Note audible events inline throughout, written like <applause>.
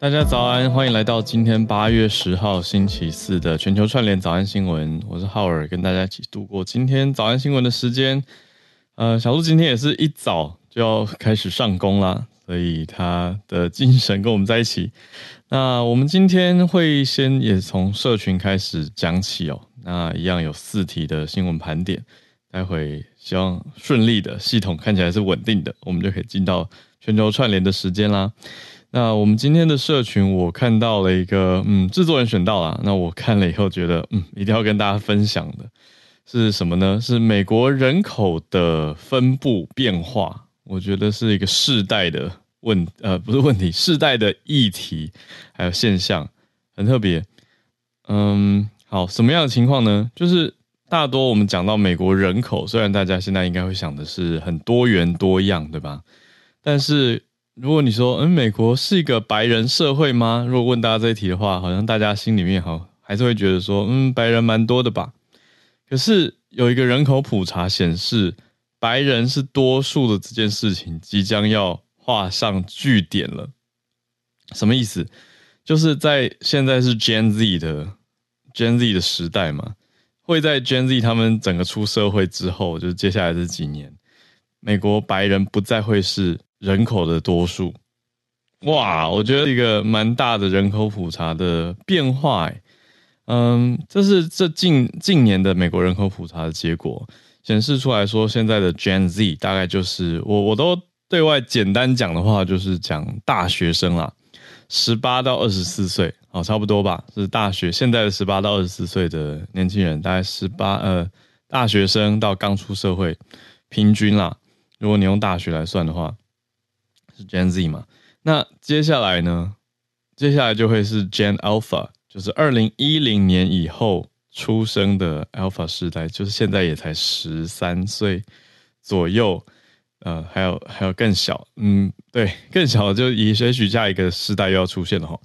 大家早安，欢迎来到今天八月十号星期四的全球串联早安新闻。我是浩尔，跟大家一起度过今天早安新闻的时间。呃，小鹿今天也是一早就要开始上工啦，所以他的精神跟我们在一起。那我们今天会先也从社群开始讲起哦。那一样有四题的新闻盘点，待会希望顺利的系统看起来是稳定的，我们就可以进到全球串联的时间啦。那我们今天的社群，我看到了一个，嗯，制作人选到了。那我看了以后觉得，嗯，一定要跟大家分享的是什么呢？是美国人口的分布变化。我觉得是一个世代的问，呃，不是问题，世代的议题，还有现象，很特别。嗯，好，什么样的情况呢？就是大多我们讲到美国人口，虽然大家现在应该会想的是很多元多样，对吧？但是如果你说，嗯，美国是一个白人社会吗？如果问大家这一题的话，好像大家心里面好还是会觉得说，嗯，白人蛮多的吧。可是有一个人口普查显示，白人是多数的这件事情即将要画上句点了。什么意思？就是在现在是 Gen Z 的 Gen Z 的时代嘛，会在 Gen Z 他们整个出社会之后，就是接下来这几年，美国白人不再会是。人口的多数，哇，我觉得一个蛮大的人口普查的变化，欸，嗯，这是这近近年的美国人口普查的结果。显示出来说，现在的 Gen Z 大概就是我我都对外简单讲的话，就是讲大学生啦，十八到二十四岁，哦，差不多吧，是大学现在的十八到二十四岁的年轻人，大概十八呃大学生到刚出社会，平均啦，如果你用大学来算的话。Gen Z 嘛，那接下来呢？接下来就会是 Gen Alpha，就是二零一零年以后出生的 Alpha 世代，就是现在也才十三岁左右，呃，还有还有更小，嗯，对，更小就以也许下一个世代又要出现了哈。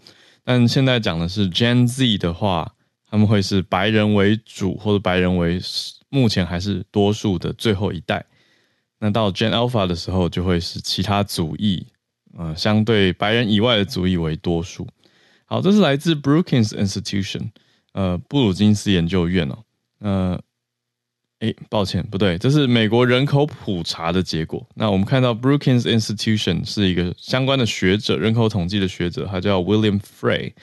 但现在讲的是 Gen Z 的话，他们会是白人为主，或者白人为目前还是多数的最后一代。那到 Gen Alpha 的时候，就会是其他族裔，呃，相对白人以外的族裔为多数。好，这是来自 Brookings Institution，呃，布鲁金斯研究院哦。呃，哎，抱歉，不对，这是美国人口普查的结果。那我们看到 Brookings Institution 是一个相关的学者，人口统计的学者，他叫 William Frey。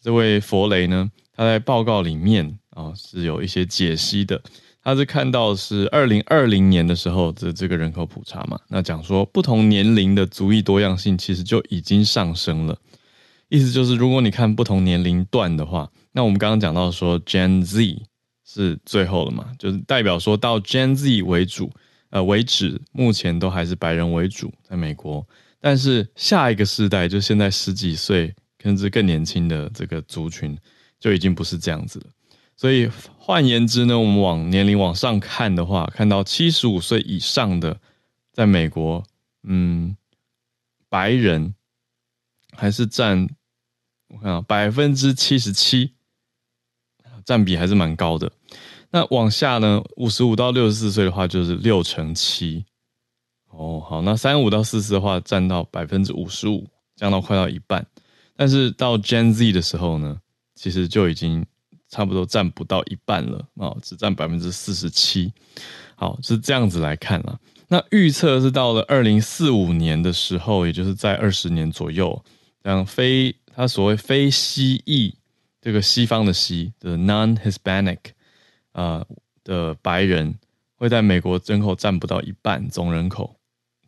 这位弗雷呢，他在报告里面啊，是有一些解析的。他是看到是二零二零年的时候的这个人口普查嘛，那讲说不同年龄的族裔多样性其实就已经上升了，意思就是如果你看不同年龄段的话，那我们刚刚讲到说 Gen Z 是最后了嘛，就是代表说到 Gen Z 为主，呃为止，目前都还是白人为主在美国，但是下一个世代就现在十几岁甚至更年轻的这个族群就已经不是这样子了。所以换言之呢，我们往年龄往上看的话，看到七十五岁以上的，在美国，嗯，白人还是占，我看啊，百分之七十七，占比还是蛮高的。那往下呢，五十五到六十四岁的话，就是六成七。哦，好，那三十五到四十的话，占到百分之五十五，降到快到一半。但是到 Gen Z 的时候呢，其实就已经。差不多占不到一半了啊，只占百分之四十七。好，是这样子来看啦。那预测是到了二零四五年的时候，也就是在二十年左右，让非他所谓非西裔这个西方的西的 non-Hispanic 啊、的白人，会在美国人口占不到一半总人口。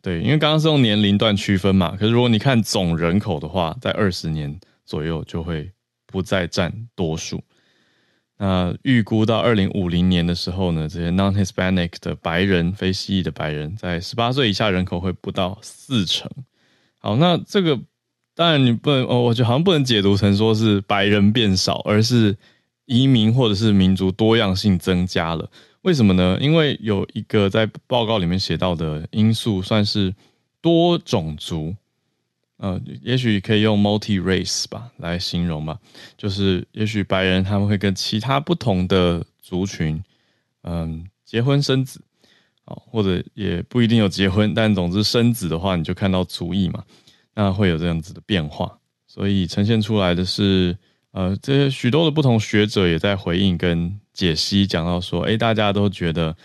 对，因为刚刚是用年龄段区分嘛，可是如果你看总人口的话，在二十年左右就会不再占多数。那预估到二零五零年的时候呢，这些 non-Hispanic 的白人、非西裔的白人，在十八岁以下人口会不到四成。好，那这个当然你不能，哦，我觉得好像不能解读成说是白人变少，而是移民或者是民族多样性增加了。为什么呢？因为有一个在报告里面写到的因素，算是多种族。呃，也许可以用 multi-race 吧来形容吧，就是也许白人他们会跟其他不同的族群，嗯，结婚生子，哦，或者也不一定有结婚，但总之生子的话，你就看到族裔嘛，那会有这样子的变化，所以呈现出来的是，呃，这些许多的不同学者也在回应跟解析，讲到说，诶，大家都觉得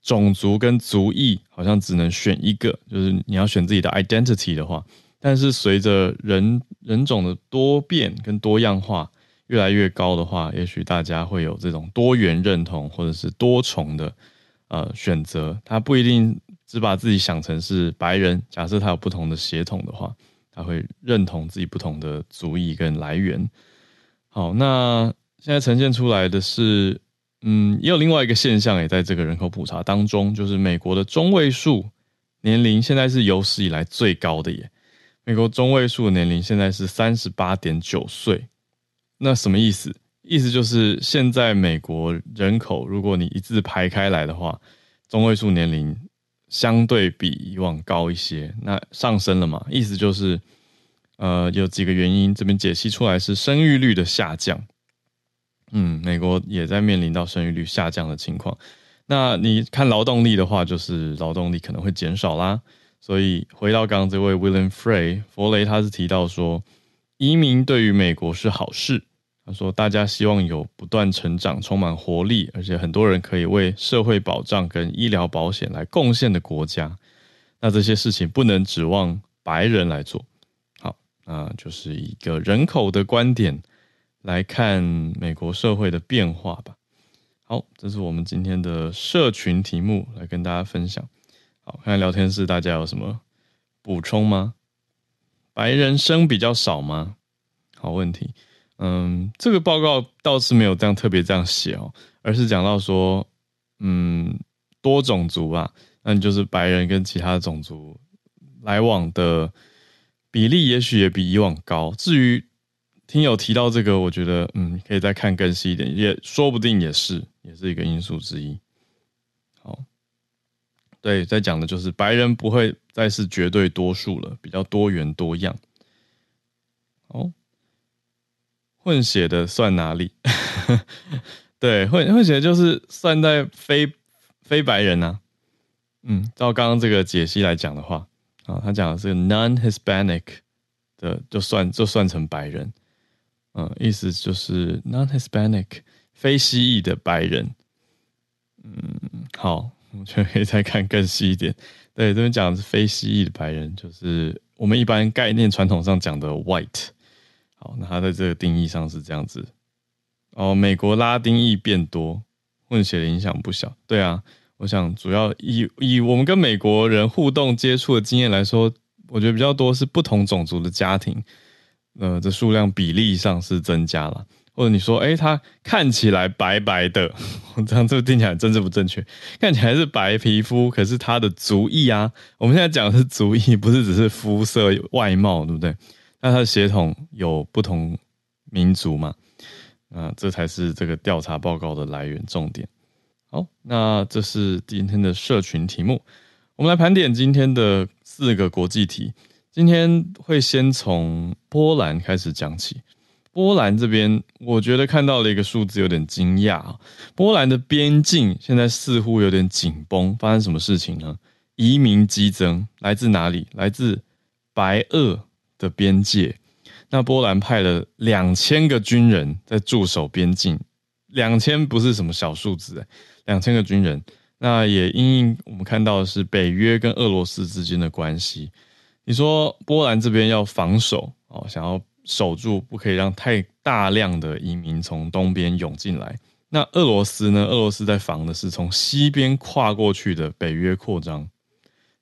种族跟族裔好像只能选一个，就是你要选自己的 identity 的话，但是随着人人种的多变跟多样化越来越高的话，也许大家会有这种多元认同或者是多重的呃选择，他不一定只把自己想成是白人，假设他有不同的血统的话。他会认同自己不同的族裔跟来源。好，那现在呈现出来的是，嗯，也有另外一个现象，也在这个人口普查当中，就是美国的中位数年龄现在是有史以来最高的耶。美国中位数年龄现在是三十八点九岁。那什么意思？意思就是现在美国人口，如果你一字排开来的话，中位数年龄。相对比以往高一些，那上升了嘛？意思就是，呃，有几个原因，这边解析出来是生育率的下降。嗯，美国也在面临到生育率下降的情况。那你看劳动力的话，就是劳动力可能会减少啦。所以回到刚刚这位 William Frey 弗雷，他是提到说，移民对于美国是好事。他说：“大家希望有不断成长、充满活力，而且很多人可以为社会保障跟医疗保险来贡献的国家。那这些事情不能指望白人来做。好，那就是一个人口的观点来看美国社会的变化吧。好，这是我们今天的社群题目，来跟大家分享。好，看看聊天室大家有什么补充吗？白人生比较少吗？好问题。”嗯，这个报告倒是没有这样特别这样写哦，而是讲到说，嗯，多种族吧，那你就是白人跟其他种族来往的比例，也许也比以往高。至于听友提到这个，我觉得嗯，可以再看更细一点，也说不定也是，也是一个因素之一。对，在讲的就是白人不会再是绝对多数了，比较多元多样。哦。混血的算哪里？<laughs> 对，混混血就是算在非非白人啊。嗯，照刚刚这个解析来讲的话，啊，他讲的是 non-Hispanic 的，就算就算成白人。嗯，意思就是 non-Hispanic 非西裔的白人。嗯，好，我觉得可以再看更细一点。对，这边讲的是非蜥蜴的白人，就是我们一般概念传统上讲的 white。好，那它在这个定义上是这样子哦。美国拉丁裔变多，混血的影响不小。对啊，我想主要以以我们跟美国人互动接触的经验来说，我觉得比较多是不同种族的家庭，呃，这数量比例上是增加了。或者你说，哎，他看起来白白的，<laughs> 这样这听起来真正不正确？看起来是白皮肤，可是他的族裔啊，我们现在讲的是族裔，不是只是肤色外貌，对不对？那他的血统有不同民族嘛？啊，这才是这个调查报告的来源重点。好，那这是今天的社群题目。我们来盘点今天的四个国际题。今天会先从波兰开始讲起。波兰这边，我觉得看到了一个数字有点惊讶啊。波兰的边境现在似乎有点紧绷，发生什么事情呢？移民激增，来自哪里？来自白俄。的边界，那波兰派了两千个军人在驻守边境，两千不是什么小数字，两千个军人。那也因应我们看到的是北约跟俄罗斯之间的关系。你说波兰这边要防守哦，想要守住，不可以让太大量的移民从东边涌进来。那俄罗斯呢？俄罗斯在防的是从西边跨过去的北约扩张，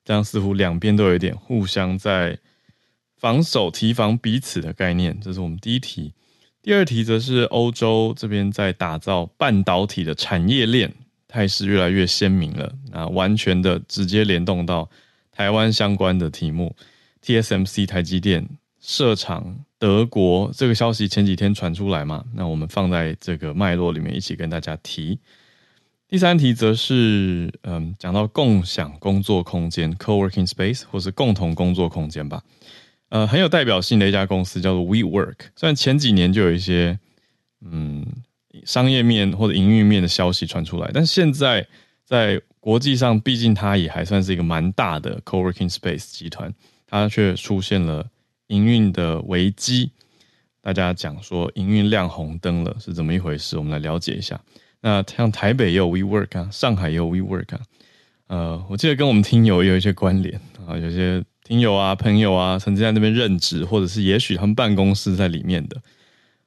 这样似乎两边都有一点互相在。防守提防彼此的概念，这是我们第一题。第二题则是欧洲这边在打造半导体的产业链，态势越来越鲜明了。那完全的直接联动到台湾相关的题目，TSMC 台积电设厂德国这个消息前几天传出来嘛？那我们放在这个脉络里面一起跟大家提。第三题则是嗯，讲到共享工作空间 （co-working space） 或是共同工作空间吧。呃，很有代表性的一家公司叫做 WeWork。虽然前几年就有一些嗯商业面或者营运面的消息传出来，但现在在国际上，毕竟它也还算是一个蛮大的 co-working space 集团，它却出现了营运的危机。大家讲说营运亮红灯了是怎么一回事？我们来了解一下。那像台北也有 WeWork 啊，上海也有 WeWork 啊。呃，我记得跟我们听友有一些关联啊，有些听友啊、朋友啊，曾经在那边任职，或者是也许他们办公室在里面的。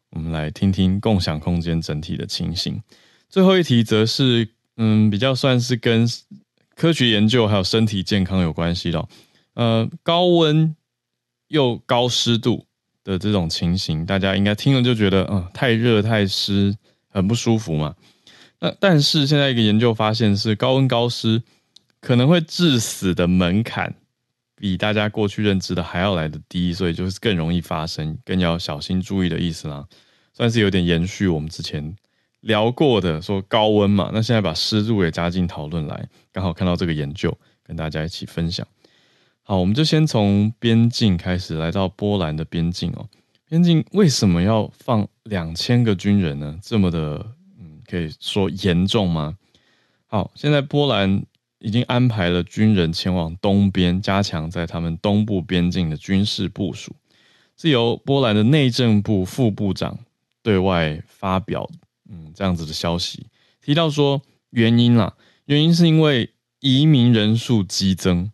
我们来听听共享空间整体的情形。最后一题则是，嗯，比较算是跟科学研究还有身体健康有关系的。呃，高温又高湿度的这种情形，大家应该听了就觉得，嗯、太热太湿，很不舒服嘛。那但是现在一个研究发现是高温高湿可能会致死的门槛比大家过去认知的还要来得低，所以就是更容易发生，更要小心注意的意思啦。算是有点延续我们之前聊过的，说高温嘛，那现在把湿度也加进讨论来，刚好看到这个研究，跟大家一起分享。好，我们就先从边境开始，来到波兰的边境哦。边境为什么要放两千个军人呢？这么的。嗯可以说严重吗？好，现在波兰已经安排了军人前往东边，加强在他们东部边境的军事部署。是由波兰的内政部副部长对外发表，嗯，这样子的消息，提到说原因啦，原因是因为移民人数激增，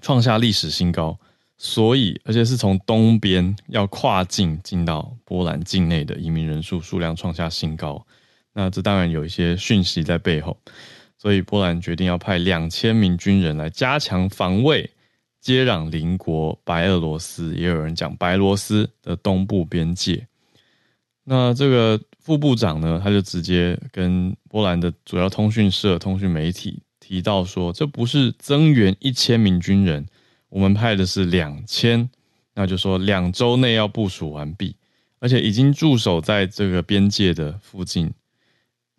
创下历史新高，所以而且是从东边要跨境进到波兰境内的移民人数数量创下新高。那这当然有一些讯息在背后，所以波兰决定要派两千名军人来加强防卫，接壤邻国白俄罗斯，也有人讲白罗斯的东部边界。那这个副部长呢，他就直接跟波兰的主要通讯社、通讯媒体提到说，这不是增援一千名军人，我们派的是两千，那就说两周内要部署完毕，而且已经驻守在这个边界的附近。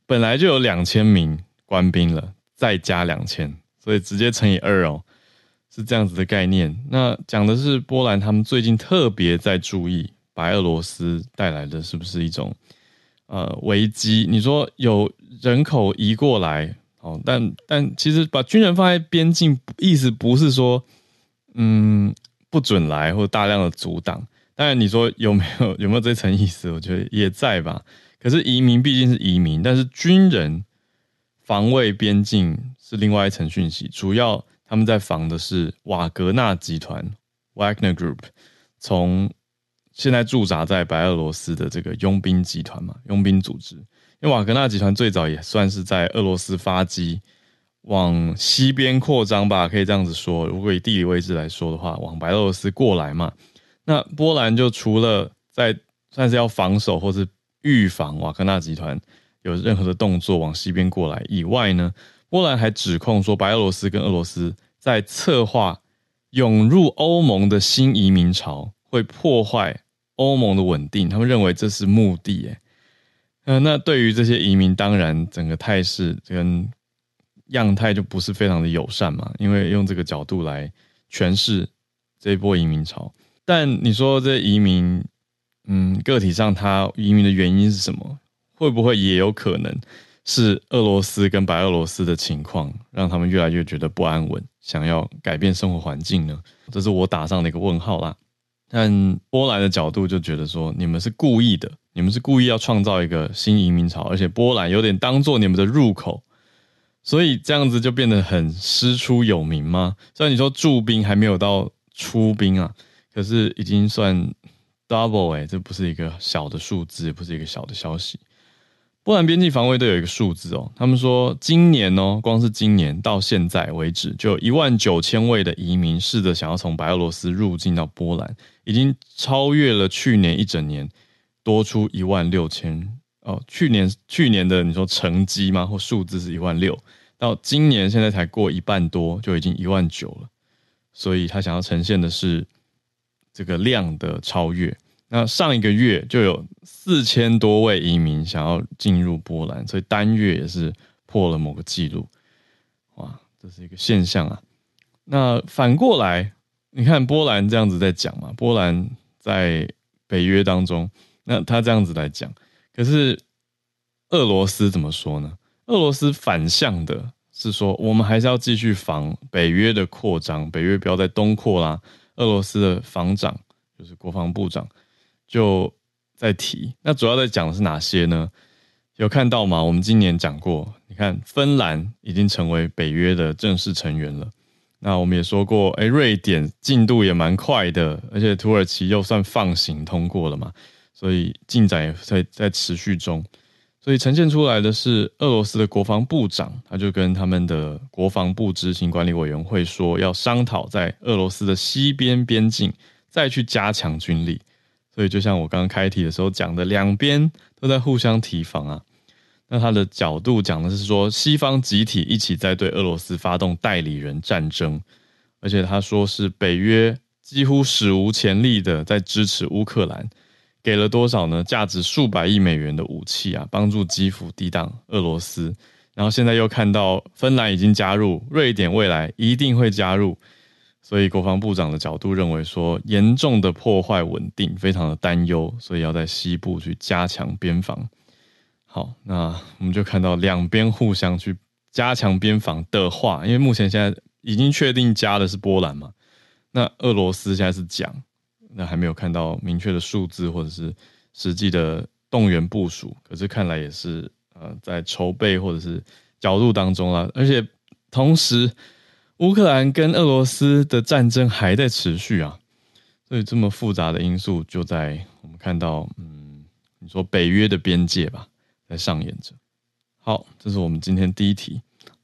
本来就有两千名官兵了，再加两千，所以直接乘以二哦，是这样子的概念。那讲的是波兰，他们最近特别在注意白俄罗斯带来的是不是一种呃危机？你说有人口移过来哦，但但其实把军人放在边境，意思不是说嗯不准来或大量的阻挡。当然你说有没有有没有这层意思？我觉得也在吧。可是移民毕竟是移民，但是军人防卫边境是另外一层讯息。主要他们在防的是瓦格纳集团 （Wagner Group），从现在驻扎在白俄罗斯的这个佣兵集团嘛，佣兵组织。因为瓦格纳集团最早也算是在俄罗斯发迹，往西边扩张吧，可以这样子说。如果以地理位置来说的话，往白俄罗斯过来嘛，那波兰就除了在算是要防守，或是预防瓦格纳集团有任何的动作往西边过来以外呢，波兰还指控说白俄罗斯跟俄罗斯在策划涌入欧盟的新移民潮，会破坏欧盟的稳定。他们认为这是目的。哎，嗯，那对于这些移民，当然整个态势跟样态就不是非常的友善嘛，因为用这个角度来诠释这一波移民潮。但你说这移民？嗯，个体上他移民的原因是什么？会不会也有可能是俄罗斯跟白俄罗斯的情况让他们越来越觉得不安稳，想要改变生活环境呢？这是我打上的一个问号啦。但波兰的角度就觉得说，你们是故意的，你们是故意要创造一个新移民潮，而且波兰有点当做你们的入口，所以这样子就变得很师出有名吗？虽然你说驻兵还没有到出兵啊，可是已经算。Double 哎，这不是一个小的数字，不是一个小的消息。波兰边境防卫队有一个数字哦，他们说今年哦，光是今年到现在为止，就有一万九千位的移民试着想要从白俄罗斯入境到波兰，已经超越了去年一整年多出一万六千哦。去年去年的你说成绩吗？或数字是一万六，到今年现在才过一半多，就已经一万九了。所以他想要呈现的是。这个量的超越，那上一个月就有四千多位移民想要进入波兰，所以单月也是破了某个记录，哇，这是一个现象啊。那反过来，你看波兰这样子在讲嘛，波兰在北约当中，那他这样子来讲，可是俄罗斯怎么说呢？俄罗斯反向的是说，我们还是要继续防北约的扩张，北约不要再东扩啦。俄罗斯的防长就是国防部长，就在提。那主要在讲的是哪些呢？有看到吗？我们今年讲过，你看芬兰已经成为北约的正式成员了。那我们也说过，哎，瑞典进度也蛮快的，而且土耳其又算放行通过了嘛，所以进展也在在持续中。所以呈现出来的是俄罗斯的国防部长，他就跟他们的国防部执行管理委员会说，要商讨在俄罗斯的西边边境再去加强军力。所以就像我刚刚开题的时候讲的，两边都在互相提防啊。那他的角度讲的是说，西方集体一起在对俄罗斯发动代理人战争，而且他说是北约几乎史无前例的在支持乌克兰，给了多少呢？价值数百亿美元的武器啊，帮助基辅抵挡俄罗斯。然后现在又看到芬兰已经加入，瑞典未来一定会加入，所以国防部长的角度认为说，严重的破坏稳定，非常的担忧，所以要在西部去加强边防。好，那我们就看到两边互相去加强边防的话，因为目前现在已经确定加的是波兰嘛，那俄罗斯现在是讲，那还没有看到明确的数字或者是实际的动员部署，可是看来也是呃在筹备或者是角度当中啦，而且同时乌克兰跟俄罗斯的战争还在持续啊，所以这么复杂的因素就在我们看到，嗯，你说北约的边界吧。在上演着。好，这是我们今天第一题，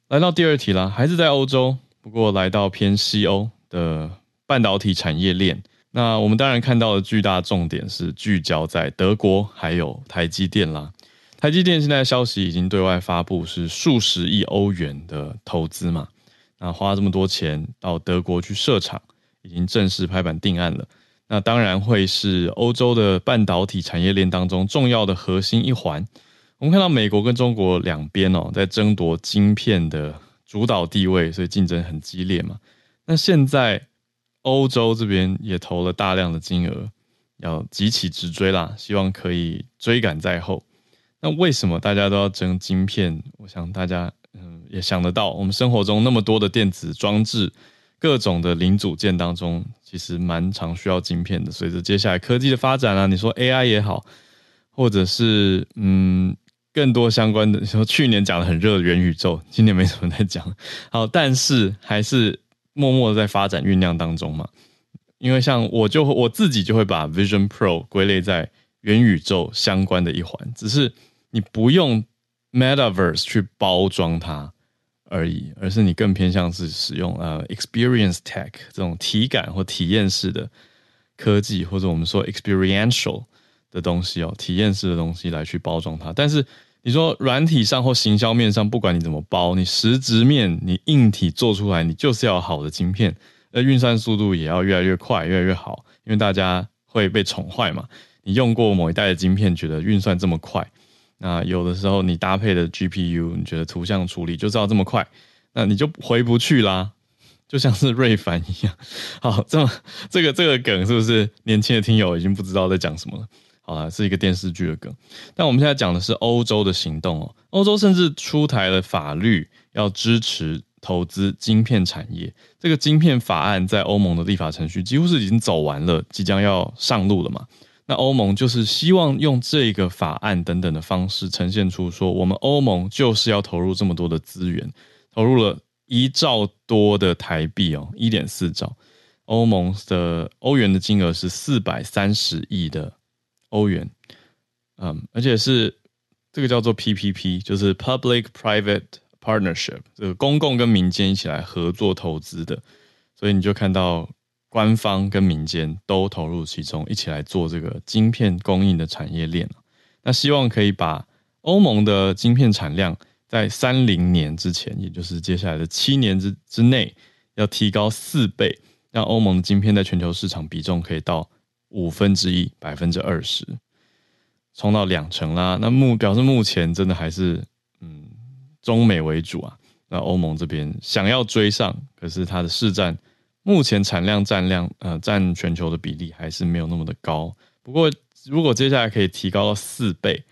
来到第二题啦，还是在欧洲，不过来到偏西欧的半导体产业链。那我们当然看到的巨大重点是聚焦在德国还有台积电啦。台积电现在消息已经对外发布，是数十亿欧元的投资嘛，那花这么多钱到德国去设厂，已经正式拍板定案了。那当然会是欧洲的半导体产业链当中重要的核心一环。我们看到美国跟中国两边哦，在争夺晶片的主导地位，所以竞争很激烈嘛。那现在欧洲这边也投了大量的金额，要急起直追啦，希望可以追赶在后。那为什么大家都要争晶片？我想大家嗯也想得到，我们生活中那么多的电子装置，各种的零组件当中，其实蛮常需要晶片的。随着接下来科技的发展啊，你说 AI 也好，或者是嗯。更多相关的，说去年讲的很热的元宇宙，今年没什么在讲。好，但是还是默默的在发展酝酿当中嘛。因为像我就我自己就会把 Vision Pro 归类在元宇宙相关的一环，只是你不用 Metaverse 去包装它而已，而是你更偏向是使用呃 Experience Tech 这种体感或体验式的科技，或者我们说 Experiential。的东西哦，体验式的东西来去包装它。但是你说软体上或行销面上，不管你怎么包，你实质面你硬体做出来，你就是要好的晶片，那运算速度也要越来越快，越来越好。因为大家会被宠坏嘛。你用过某一代的晶片，觉得运算这么快，那有的时候你搭配的 GPU，你觉得图像处理就知道这么快，那你就回不去啦。就像是瑞凡一样。好，这么这个这个梗是不是年轻的听友已经不知道在讲什么了？好了，是一个电视剧的梗，但我们现在讲的是欧洲的行动哦。欧洲甚至出台了法律，要支持投资晶片产业。这个晶片法案在欧盟的立法程序几乎是已经走完了，即将要上路了嘛。那欧盟就是希望用这个法案等等的方式，呈现出说，我们欧盟就是要投入这么多的资源，投入了一兆多的台币哦，一点四兆。欧盟的欧元的金额是四百三十亿的。欧元，嗯，而且是这个叫做 PPP，就是 Public Private Partnership，这个公共跟民间一起来合作投资的，所以你就看到官方跟民间都投入其中，一起来做这个晶片供应的产业链。那希望可以把欧盟的晶片产量在三零年之前，也就是接下来的七年之之内，要提高四倍，让欧盟的晶片在全球市场比重可以到。五分之一，百分之二十，冲到两成啦。那目表示目前真的还是嗯，中美为主啊。那欧盟这边想要追上，可是它的市占目前产量占量呃占全球的比例还是没有那么的高。不过如果接下来可以提高到四倍，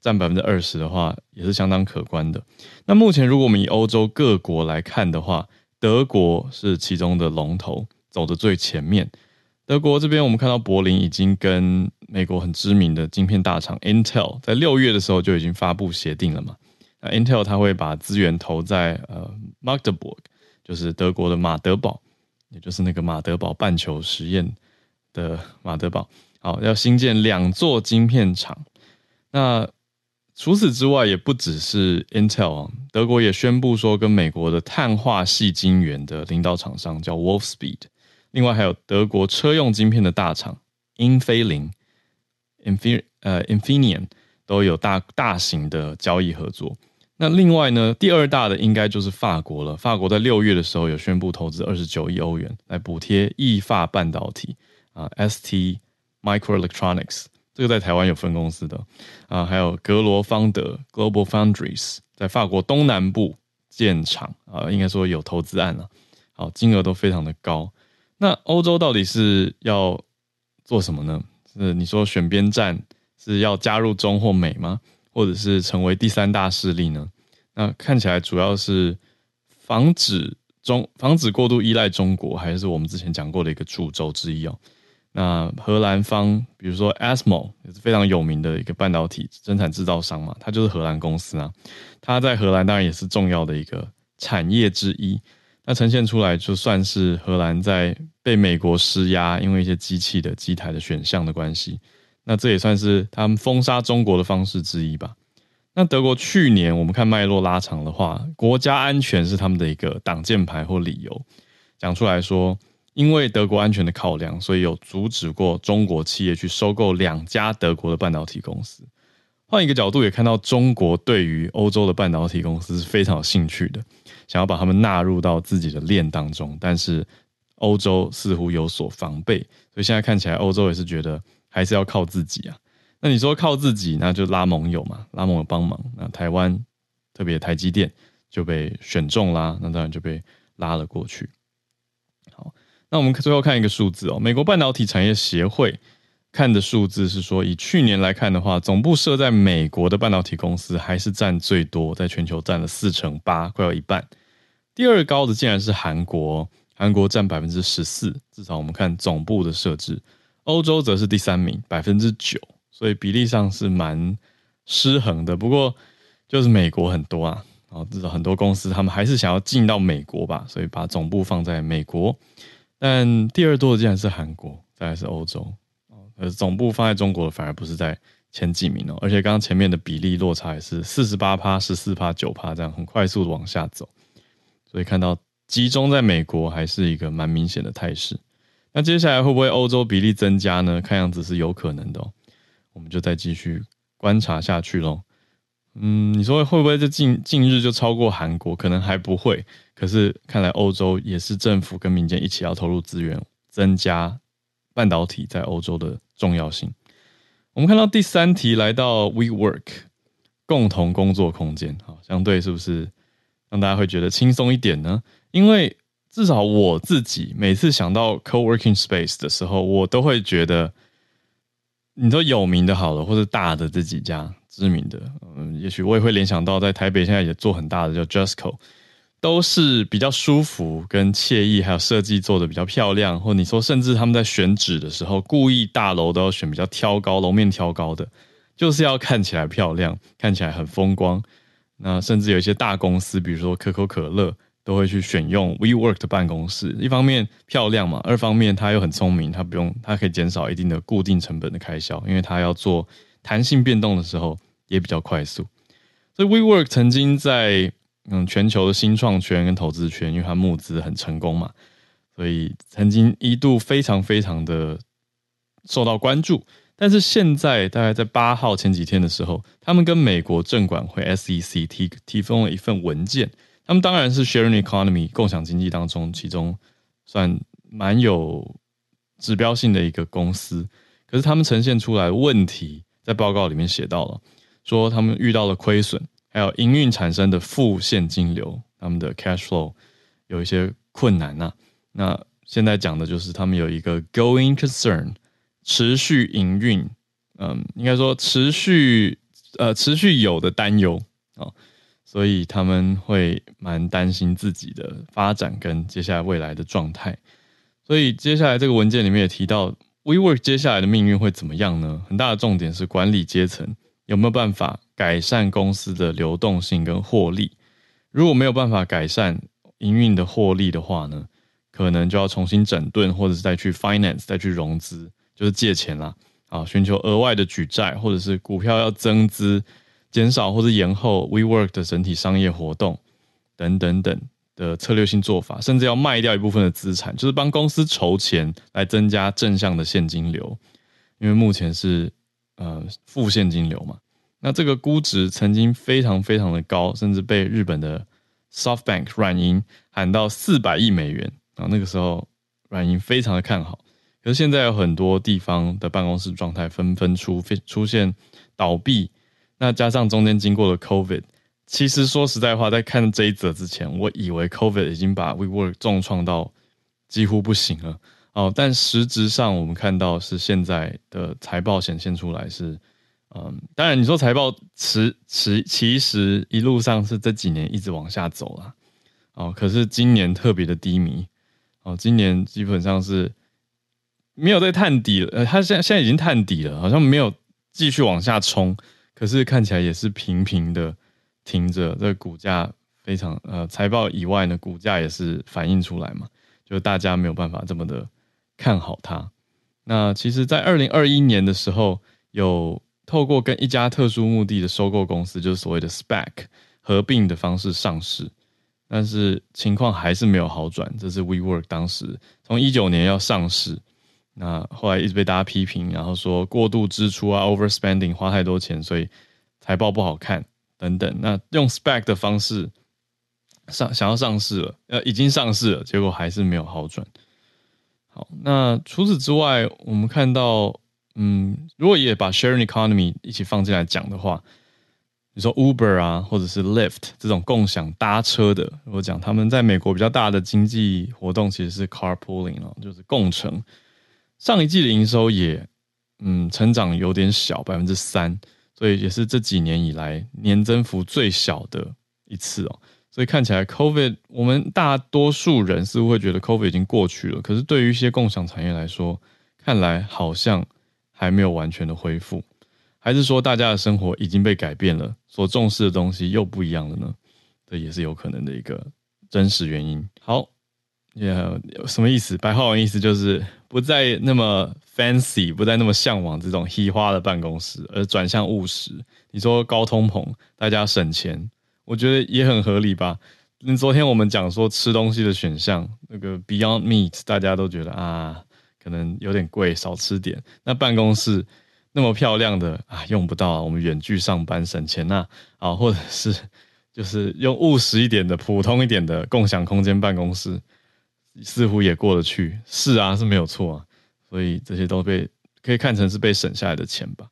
占百分之二十的话，也是相当可观的。那目前如果我们以欧洲各国来看的话，德国是其中的龙头，走的最前面。德国这边，我们看到柏林已经跟美国很知名的晶片大厂 Intel 在六月的时候就已经发布协定了嘛。那 Intel 它会把资源投在呃 Magdeburg，就是德国的马德堡，也就是那个马德堡半球实验的马德堡。好，要新建两座晶片厂。那除此之外，也不只是 Intel 啊，德国也宣布说，跟美国的碳化矽晶圆的领导厂商叫 Wolfspeed。另外还有德国车用晶片的大厂英飞凌 Infi 呃 Infineon 都有大大型的交易合作。那另外呢，第二大的应该就是法国了。法国在六月的时候有宣布投资二十九亿欧元来补贴意法半导体啊，ST Microelectronics 这个在台湾有分公司的啊，还有格罗方德 Global Foundries 在法国东南部建厂啊，应该说有投资案了。好，金额都非常的高。那欧洲到底是要做什么呢？是你说选边站是要加入中或美吗？或者是成为第三大势力呢？那看起来主要是防止中防止过度依赖中国，还是我们之前讲过的一个主轴之一哦。那荷兰方，比如说 ASML 也是非常有名的一个半导体生产制造商嘛，它就是荷兰公司啊。它在荷兰当然也是重要的一个产业之一。那呈现出来就算是荷兰在被美国施压，因为一些机器的机台的选项的关系，那这也算是他们封杀中国的方式之一吧。那德国去年我们看脉络拉长的话，国家安全是他们的一个挡箭牌或理由，讲出来说，因为德国安全的考量，所以有阻止过中国企业去收购两家德国的半导体公司。换一个角度也看到，中国对于欧洲的半导体公司是非常有兴趣的，想要把他们纳入到自己的链当中。但是欧洲似乎有所防备，所以现在看起来欧洲也是觉得还是要靠自己啊。那你说靠自己，那就拉盟友嘛，拉盟友帮忙。那台湾特别台积电就被选中啦，那当然就被拉了过去。好，那我们最后看一个数字哦，美国半导体产业协会。看的数字是说，以去年来看的话，总部设在美国的半导体公司还是占最多，在全球占了四成八，快要一半。第二高的竟然是韩国，韩国占百分之十四，至少我们看总部的设置。欧洲则是第三名，百分之九，所以比例上是蛮失衡的。不过就是美国很多啊，然后至少很多公司他们还是想要进到美国吧，所以把总部放在美国。但第二多的竟然是韩国，再来是欧洲。呃，总部放在中国的反而不是在前几名哦，而且刚刚前面的比例落差也是四十八趴、十四趴、九趴这样，很快速的往下走，所以看到集中在美国还是一个蛮明显的态势。那接下来会不会欧洲比例增加呢？看样子是有可能的哦，我们就再继续观察下去喽。嗯，你说会不会在近近日就超过韩国？可能还不会，可是看来欧洲也是政府跟民间一起要投入资源增加。半导体在欧洲的重要性。我们看到第三题来到 WeWork 共同工作空间，好，相对是不是让大家会觉得轻松一点呢？因为至少我自己每次想到 Co-working Space 的时候，我都会觉得，你说有名的好了，或者大的这几家知名的，嗯，也许我也会联想到在台北现在也做很大的叫 JustCo。都是比较舒服跟惬意，还有设计做的比较漂亮，或你说甚至他们在选址的时候，故意大楼都要选比较挑高，楼面挑高的，就是要看起来漂亮，看起来很风光。那甚至有一些大公司，比如说可口可乐，都会去选用 WeWork 的办公室。一方面漂亮嘛，二方面它又很聪明，它不用，它可以减少一定的固定成本的开销，因为它要做弹性变动的时候也比较快速。所以 WeWork 曾经在。嗯，全球的新创圈跟投资圈，因为它募资很成功嘛，所以曾经一度非常非常的受到关注。但是现在大概在八号前几天的时候，他们跟美国证管会 SEC 提提供了一份文件。他们当然是 Sharing Economy 共享经济当中，其中算蛮有指标性的一个公司。可是他们呈现出来问题，在报告里面写到了，说他们遇到了亏损。还有营运产生的负现金流，他们的 cash flow 有一些困难呐、那现在讲的就是他们有一个 going concern，持续营运，嗯，应该说持续呃持续有的担忧啊，所以他们会蛮担心自己的发展跟接下来未来的状态。所以接下来这个文件里面也提到，WeWork 接下来的命运会怎么样呢？很大的重点是管理阶层有没有办法改善公司的流动性跟获利。如果没有办法改善营运的获利的话呢，可能就要重新整顿，或者是再去 finance 再去融资，就是借钱啦，啊，寻求额外的举债，或者是股票要增资、减少或者延后 WeWork 的整体商业活动等等等的策略性做法，甚至要卖掉一部分的资产，就是帮公司筹钱来增加正向的现金流，因为目前是呃负现金流嘛。那这个估值曾经非常非常的高，甚至被日本的 SoftBank 软银喊到四百亿美元啊！那个时候软银非常的看好，可是现在有很多地方的办公室状态纷纷出出现倒闭，那加上中间经过了 COVID，其实说实在话，在看这一则之前，我以为 COVID 已经把 WeWork 重创到几乎不行了哦，但实质上我们看到是现在的财报显现出来是。嗯，当然，你说财报其其其实一路上是这几年一直往下走了，哦，可是今年特别的低迷，哦，今年基本上是没有在探底了，呃，它现在现在已经探底了，好像没有继续往下冲，可是看起来也是平平的停着，这个股价非常呃，财报以外呢，股价也是反映出来嘛，就大家没有办法这么的看好它。那其实，在二零二一年的时候有。透过跟一家特殊目的的收购公司，就是所谓的 SPAC 合并的方式上市，但是情况还是没有好转。这是 WeWork 当时从一九年要上市，那后来一直被大家批评，然后说过度支出啊，overspending 花太多钱，所以财报不好看等等。那用 SPAC 的方式上想要上市了，呃，已经上市了，结果还是没有好转。那除此之外，我们看到。嗯，如果也把 sharing economy 一起放进来讲的话，比如说 Uber 啊，或者是 Lyft 这种共享搭车的，如果讲他们在美国比较大的经济活动其实是 carpooling 哦，就是共乘。上一季的营收也嗯成长有点小，百分之三，所以也是这几年以来年增幅最小的一次哦。所以看起来 COVID 我们大多数人似乎会觉得 COVID 已经过去了，可是对于一些共享产业来说，看来好像。还没有完全的恢复，还是说大家的生活已经被改变了，所重视的东西又不一样了呢？这也是有可能的一个真实原因。好，也、什么意思？白话文意思就是不再那么 fancy，不再那么向往这种稀花的办公室，而转向务实。你说高通膨，大家省钱，我觉得也很合理吧？那昨天我们讲说吃东西的选项，那个 Beyond Meat，大家都觉得啊。可能有点贵，少吃点。那办公室那么漂亮的啊，用不到啊。我们远距上班省钱呐啊，或者是就是用务实一点的、普通一点的共享空间办公室，似乎也过得去。是啊，是没有错啊。所以这些都被可以看成是被省下来的钱吧。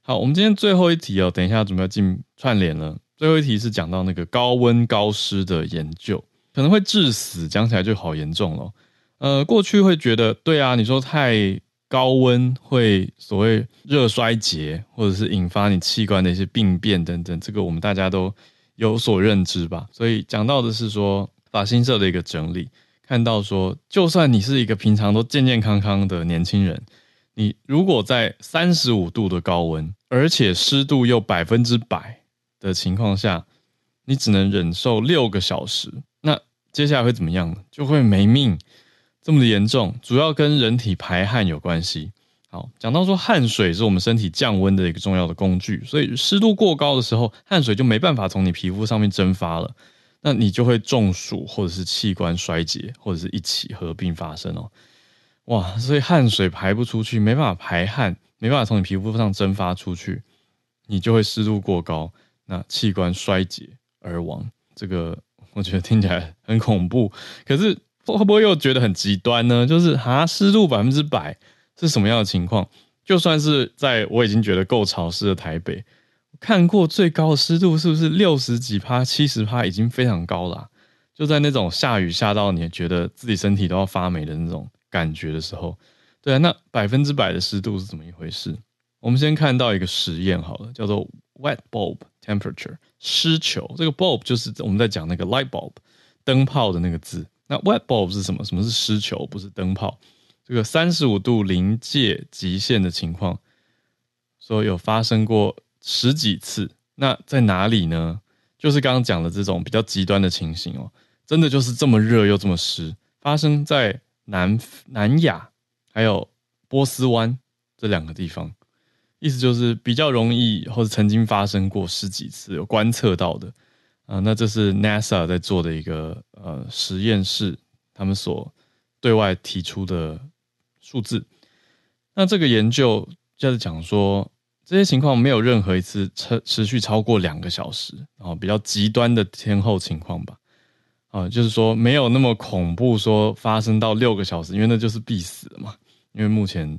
好，我们今天最后一题哦，等一下准备要进串联了。最后一题是讲到那个高温高湿的研究，可能会致死，讲起来就好严重了。呃，过去会觉得对啊，你说太高温会所谓热衰竭，或者是引发你器官的一些病变等等，这个我们大家都有所认知吧。所以讲到的是说，法新社的一个整理，看到说，就算你是一个平常都健健康康的年轻人，你如果在三十五度的高温，而且湿度又百分之百的情况下，你只能忍受六个小时，那接下来会怎么样呢？就会没命。这么的严重，主要跟人体排汗有关系。好，讲到说汗水是我们身体降温的一个重要的工具，所以湿度过高的时候，汗水就没办法从你皮肤上面蒸发了，那你就会中暑或者是器官衰竭，或者是一起合并发生哦。哇，所以汗水排不出去，没办法排汗，没办法从你皮肤上蒸发出去，你就会湿度过高，那器官衰竭而亡。这个我觉得听起来很恐怖，可是。会不会又觉得很极端呢？就是啊，湿度百分之百是什么样的情况？就算是在我已经觉得够潮湿的台北，看过最高湿度是不是六十几趴、七十趴，已经非常高了。就在那种下雨下到你觉得自己身体都要发霉的那种感觉的时候，对啊，那百分之百的湿度是怎么一回事？我们先看到一个实验好了，叫做 wet bulb temperature 湿球。这个 bulb 就是我们在讲那个 light bulb 灯泡的那个字。那 wet bulb 是什么？什么是湿球？不是灯泡。这个三十五度临界极限的情况，说有发生过十几次。那在哪里呢？就是刚刚讲的这种比较极端的情形哦，真的就是这么热又这么湿，发生在南南亚还有波斯湾这两个地方。意思就是比较容易，或者曾经发生过十几次，有观测到的啊、那这是 NASA 在做的一个呃实验室，他们所对外提出的数字。那这个研究就是讲说，这些情况没有任何一次持持续超过两个小时，然后比较极端的天后情况吧。啊、就是说没有那么恐怖，说发生到六个小时，因为那就是必死的嘛。因为目前。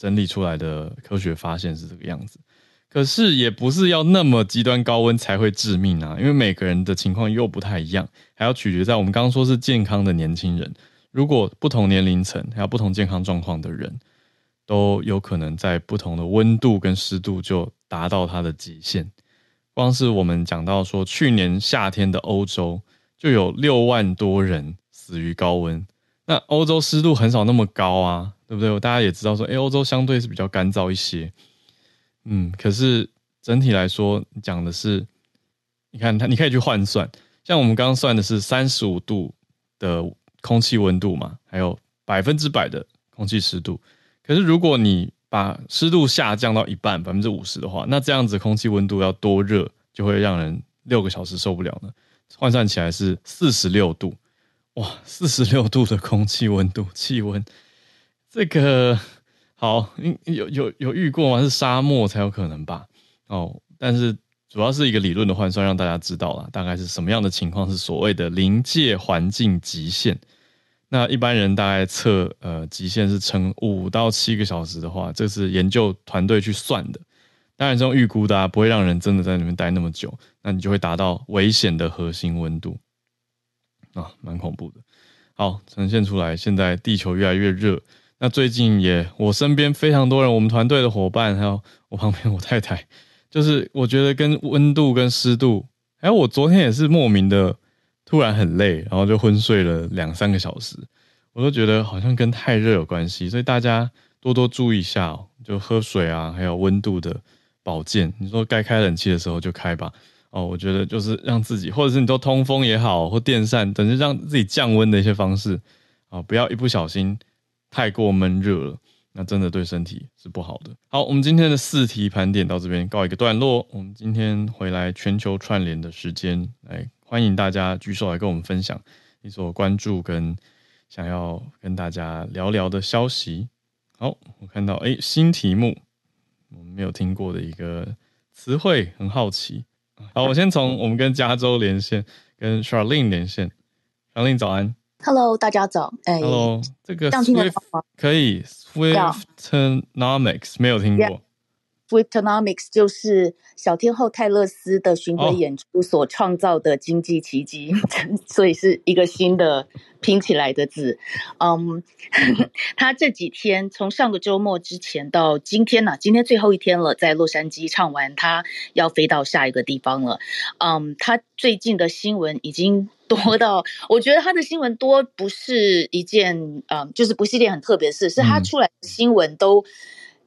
整理出来的科学发现是这个样子，可是也不是要那么极端高温才会致命啊，因为每个人的情况又不太一样，还要取决在我们刚刚说是健康的年轻人，如果不同年龄层还有不同健康状况的人，都有可能在不同的温度跟湿度就达到它的极限。光是我们讲到说，去年夏天的欧洲就有六万多人死于高温，那欧洲湿度很少那么高啊。对不对？大家也知道说，诶，欧洲相对是比较干燥一些，嗯，可是整体来说讲的是，你看它，你可以去换算，像我们刚刚算的是三十五度的空气温度嘛，还有百分之百的空气湿度。可是如果你把湿度下降到一半，百分之五十的话，那这样子空气温度要多热，就会让人六个小时受不了呢？换算起来是四十六度，哇，四十六度的空气温度，气温。这个好，有有有遇过吗？是沙漠才有可能吧？哦，但是主要是一个理论的换算，让大家知道了大概是什么样的情况是所谓的临界环境极限。那一般人大概测呃极限是撑五到七个小时的话，这是研究团队去算的。当然这种预估的啊，不会让人真的在里面待那么久，那你就会达到危险的核心温度啊，蛮恐怖的。好，呈现出来，现在地球越来越热。那最近也，我身边非常多人，我们团队的伙伴，还有我旁边我太太，就是我觉得跟温度跟湿度，还有我昨天也是莫名的突然很累，然后就昏睡了两三个小时，我都觉得好像跟太热有关系，所以大家多多注意一下，就喝水啊，还有温度的保健。你说该开冷气的时候就开吧，哦，我觉得就是让自己，或者是你都通风也好，或电扇，等于让自己降温的一些方式啊，不要一不小心。太过闷热了，那真的对身体是不好的。好，我们今天的四题盘点到这边告一个段落。我们今天回来全球串联的时间，来欢迎大家举手来跟我们分享你所关注跟想要跟大家聊聊的消息。好，我看到哎，新题目我们没有听过的一个词汇，很好奇。好，我先从我们跟加州连线，跟 Charlene 连线。Charlene 早安。Hello，大家早。哎，Hello，这个 Swift 可以 Swiftonomics 没有听过。Yeah. Swiftonomics 就是小天后泰勒斯的巡回演出所创造的经济奇迹，oh. <laughs> 所以是一个新的拼起来的字。嗯、um, <laughs> 他这几天从上个周末之前到今天呢、啊，今天最后一天了，在洛杉矶唱完，他要飞到下一个地方了。嗯、um,，他最近的新闻已经。多到我觉得他的新闻多不是一件嗯、呃，就是不是一件很特别的事，是他出来的新闻都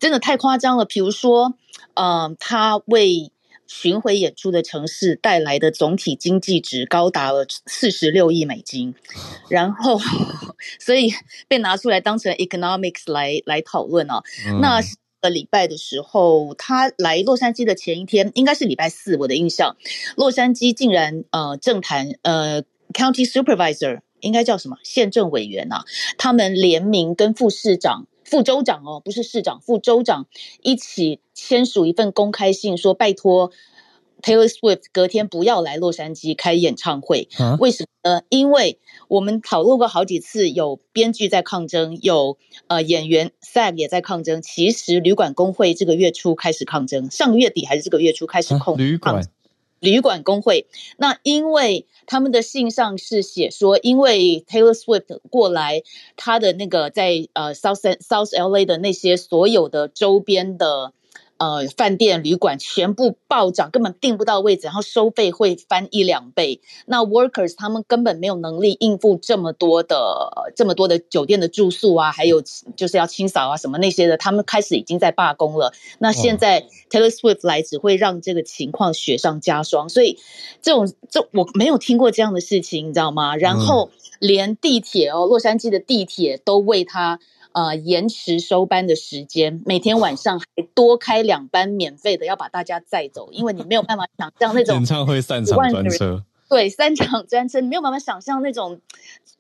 真的太夸张了。比如说，嗯、呃，他为巡回演出的城市带来的总体经济值高达了四十六亿美金，然后 <laughs> 所以被拿出来当成 economics 来来讨论哦。嗯、那个礼拜的时候，他来洛杉矶的前一天，应该是礼拜四，我的印象，洛杉矶竟然呃政坛呃。County Supervisor 应该叫什么？县政委员呐、啊？他们联名跟副市长、副州长哦，不是市长，副州长一起签署一份公开信，说拜托 Taylor Swift 隔天不要来洛杉矶开演唱会。啊、为什么呢？因为我们讨论过好几次，有编剧在抗争，有呃演员 SAG 也在抗争。其实旅馆工会这个月初开始抗争，上个月底还是这个月初开始控、啊、旅馆。旅馆工会，那因为他们的信上是写说，因为 Taylor Swift 过来，他的那个在呃 South South LA 的那些所有的周边的呃，饭店、旅馆全部暴涨，根本订不到位置，然后收费会翻一两倍。那 workers 他们根本没有能力应付这么多的、这么多的酒店的住宿啊，还有就是要清扫啊什么那些的，他们开始已经在罢工了。那现在 Taylor Swift 来只会让这个情况雪上加霜。所以这种这我没有听过这样的事情，你知道吗？然后连地铁哦，洛杉矶的地铁都为他。呃，延迟收班的时间，每天晚上还多开两班免费的，要把大家载走，因为你没有办法想象那种演唱会散场专车，对，三场专车，你没有办法想象那种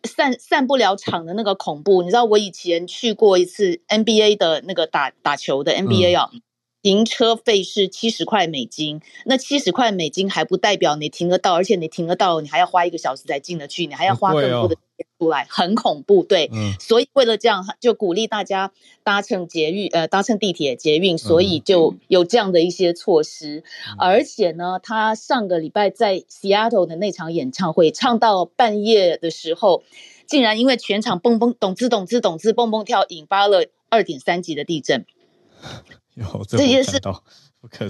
散散不了场的那个恐怖。你知道，我以前去过一次 NBA 的那个打打球的 NBA 啊、嗯，停车费是七十块美金，那七十块美金还不代表你停得到，而且你停得到，你还要花一个小时才进得去，你还要花更多的。出来很恐怖，对，嗯，所以为了这样，就鼓励大家搭乘捷运，呃，搭乘地铁、捷运，所以就有这样的一些措施。嗯，而且呢，他上个礼拜在 Seattle 的那场演唱会，唱到半夜的时候，竟然因为全场蹦蹦咚吱咚吱咚吱蹦蹦跳，引发了二点三级的地震。有这些事，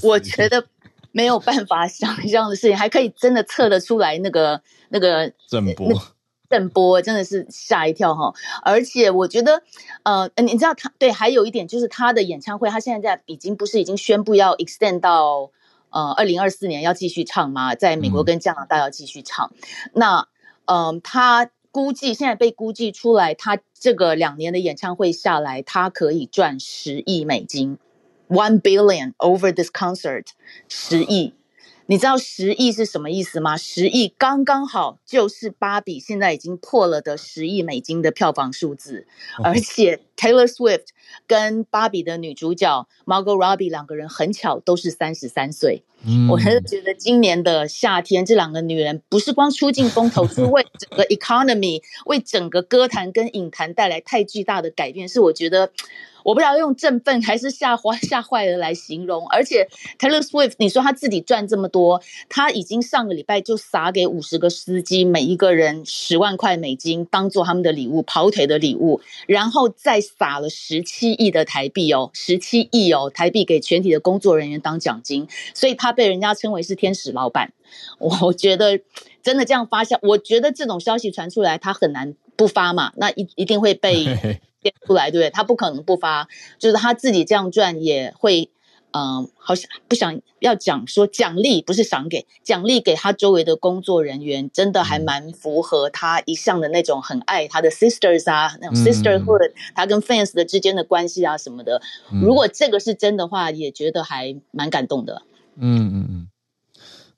我觉得没有办法想象的事情，还可以真的测得出来那个那个震波。震波真的是吓一跳哈，而且我觉得，呃，你知道他对，还有一点就是他的演唱会，他现在在已经不是已经宣布要 extend 到呃二零二四年要继续唱吗？在美国跟加拿大要继续唱。嗯、那，嗯、呃，他估计现在被估计出来，他这个两年的演唱会下来，他可以赚十亿美金，one billion over this concert，十亿。你知道十亿是什么意思吗？十亿刚刚好就是芭比现在已经破了的十亿美金的票房数字，而且 Taylor Swift 跟芭比的女主角 Margot Robbie 两个人很巧都是三十三岁。嗯，我还是觉得今年的夏天这两个女人不是光出尽风头，是为整个 <laughs> economy 为整个歌坛跟影坛带来太巨大的改变，是我觉得。我不知道用振奋还是吓坏吓坏了来形容，而且 Taylor Swift，你说他自己赚这么多，他已经上个礼拜就撒给五十个司机，每一个人十万块美金当做他们的礼物，跑腿的礼物，然后再撒了十七亿的台币哦，十七亿哦台币给全体的工作人员当奖金，所以他被人家称为是天使老板。我觉得真的这样发酵，我觉得这种消息传出来，他很难不发嘛，那一一定会被。<laughs> 出来对不对？他不可能不发，就是他自己这样赚也会，嗯、呃，好像不想要讲说奖励不是赏给奖励给他周围的工作人员，真的还蛮符合他一向的那种很爱他的 sisters 啊，那种 sisterhood，、嗯、他跟 fans 的之间的关系啊什么的。如果这个是真的话，也觉得还蛮感动的。嗯嗯嗯。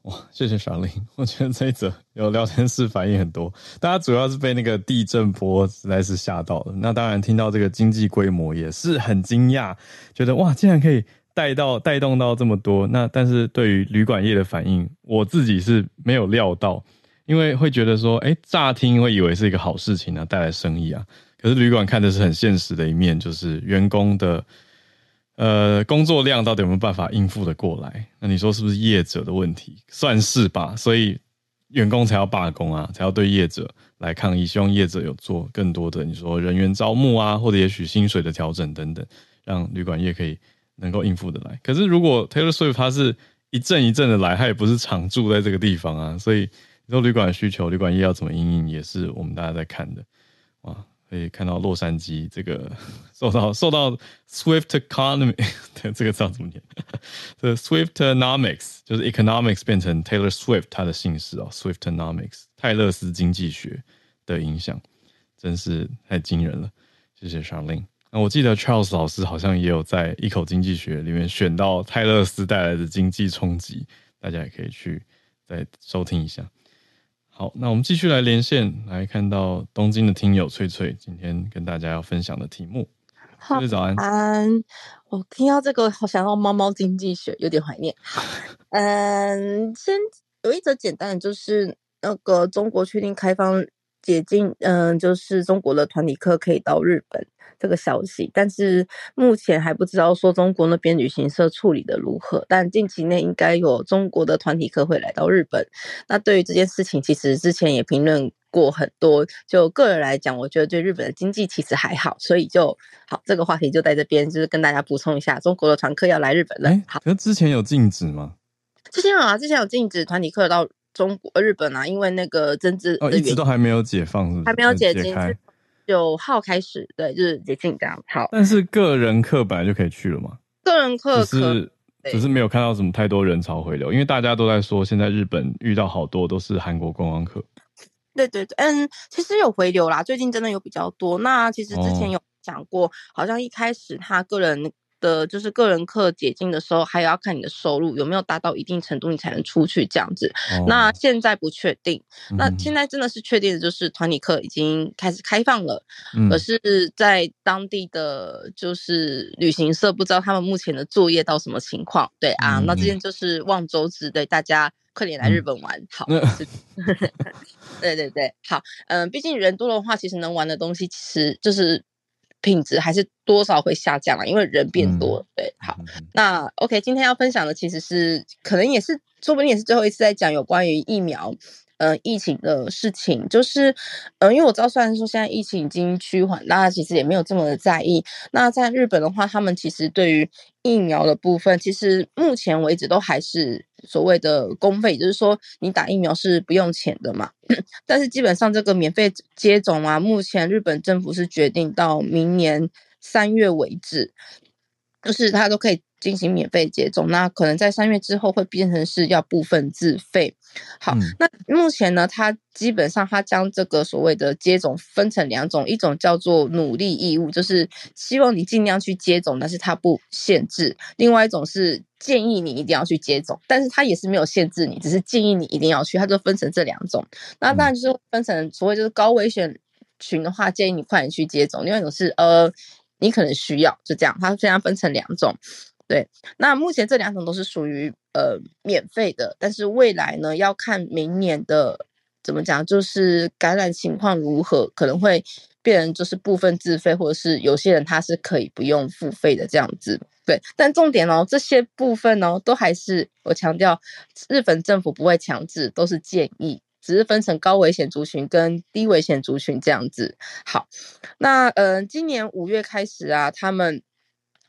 哇，谢谢小林。我觉得这一则有聊天室反应很多，大家主要是被那个地震波实在是吓到了。那当然听到这个经济规模也是很惊讶，觉得哇，竟然可以带到带动到这么多。那但是对于旅馆业的反应，我自己是没有料到，因为会觉得说，哎，乍听会以为是一个好事情啊，带来生意啊。可是旅馆看的是很现实的一面，就是员工的。呃，工作量到底有没有办法应付得过来？那你说是不是业者的问题？算是吧，所以员工才要罢工啊，才要对业者来抗议，希望业者有做更多的你说人员招募啊，或者也许薪水的调整等等，让旅馆业可以能够应付得来。可是如果 Taylor Swift 他是一阵一阵的来，他也不是常住在这个地方啊，所以你说旅馆的需求，旅馆业要怎么因应，也是我们大家在看的，哇。可以看到洛杉矶这个 <laughs> 受到受到 Swift Economy <laughs> 这个字怎么念？<laughs> 这 Swift Economics 就是 Economics 变成 Taylor Swift 他的姓氏哦，Swift Economics 泰勒斯经济学的影响真是太惊人了。谢谢 Charlene。那我记得 Charles 老师好像也有在一口经济学里面选到泰勒斯带来的经济冲击，大家也可以去再收听一下。好，那我们继续来连线，来看到东京的听友翠翠今天跟大家要分享的题目。好，早安。安，我听到这个，好想要猫猫经济学，有点怀念。嗯，先有一则简单的，就是那个中国确定开放解禁，嗯，就是中国的团体客可以到日本。这个消息，但是目前还不知道说中国那边旅行社处理的如何。但近期内应该有中国的团体客会来到日本。那对于这件事情，其实之前也评论过很多。就个人来讲，我觉得对日本的经济其实还好，所以就好这个话题就在这边，就是跟大家补充一下，中国的团客要来日本了。欸、好，可是之前有禁止吗？之前有啊，之前有禁止团体客到中国、日本啊，因为那个政治哦，一直都还没有解放，是不是？还没有解禁。九号开始，对，就是解禁这样。好，但是个人客本来就可以去了嘛？个人客只是只是没有看到什么太多人潮回流，因为大家都在说，现在日本遇到好多都是韩国观光客。对对对，嗯，其实有回流啦，最近真的有比较多。那其实之前有讲过，哦、好像一开始他个人。的就是个人课解禁的时候，还要看你的收入有没有达到一定程度，你才能出去这样子。哦、那现在不确定，嗯、那现在真的是确定的就是团体课已经开始开放了，嗯、可是在当地的就是旅行社不知道他们目前的作业到什么情况。对啊，嗯、那这件就是望周知，对大家快点来日本玩。嗯、好，<laughs> 对对对，好，嗯，毕竟人多的话，其实能玩的东西其实就是。品质还是多少会下降了，因为人变多了。嗯、对，好，那 OK，今天要分享的其实是可能也是，说不定也是最后一次在讲有关于疫苗。呃，疫情的事情就是，呃，因为我知道，虽然说现在疫情已经趋缓，大家其实也没有这么的在意。那在日本的话，他们其实对于疫苗的部分，其实目前为止都还是所谓的公费，就是说你打疫苗是不用钱的嘛。<clears throat> 但是基本上这个免费接种啊，目前日本政府是决定到明年三月为止，就是它都可以。进行免费接种，那可能在三月之后会变成是要部分自费。好，嗯、那目前呢，它基本上它将这个所谓的接种分成两种，一种叫做努力义务，就是希望你尽量去接种，但是它不限制；另外一种是建议你一定要去接种，但是它也是没有限制你，只是建议你一定要去，它就分成这两种。那当然就是分成所谓就是高危险群的话，建议你快点去接种；另外一种是呃，你可能需要，就这样，它这样分成两种。对，那目前这两种都是属于呃免费的，但是未来呢，要看明年的怎么讲，就是感染情况如何，可能会变成就是部分自费，或者是有些人他是可以不用付费的这样子。对，但重点哦，这些部分哦，都还是我强调，日本政府不会强制，都是建议，只是分成高危险族群跟低危险族群这样子。好，那呃，今年五月开始啊，他们。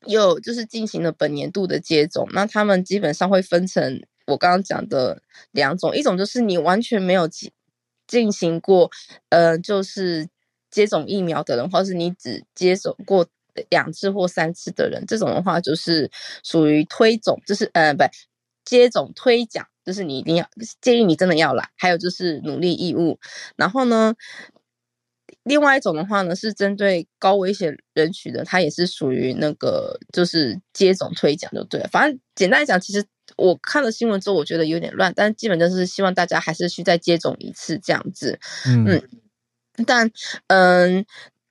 又就是进行了本年度的接种，那他们基本上会分成我刚刚讲的两种，一种就是你完全没有进进行过，呃，就是接种疫苗的人，或是你只接种过两次或三次的人，这种的话就是属于推种，就是呃，不接种推奖，就是你一定要建议你真的要来，还有就是努力义务，然后呢。另外一种的话呢，是针对高危险人群的，它也是属于那个就是接种推奖就对了。反正简单来讲，其实我看了新闻之后，我觉得有点乱，但基本就是希望大家还是去再接种一次这样子。嗯，嗯，但嗯，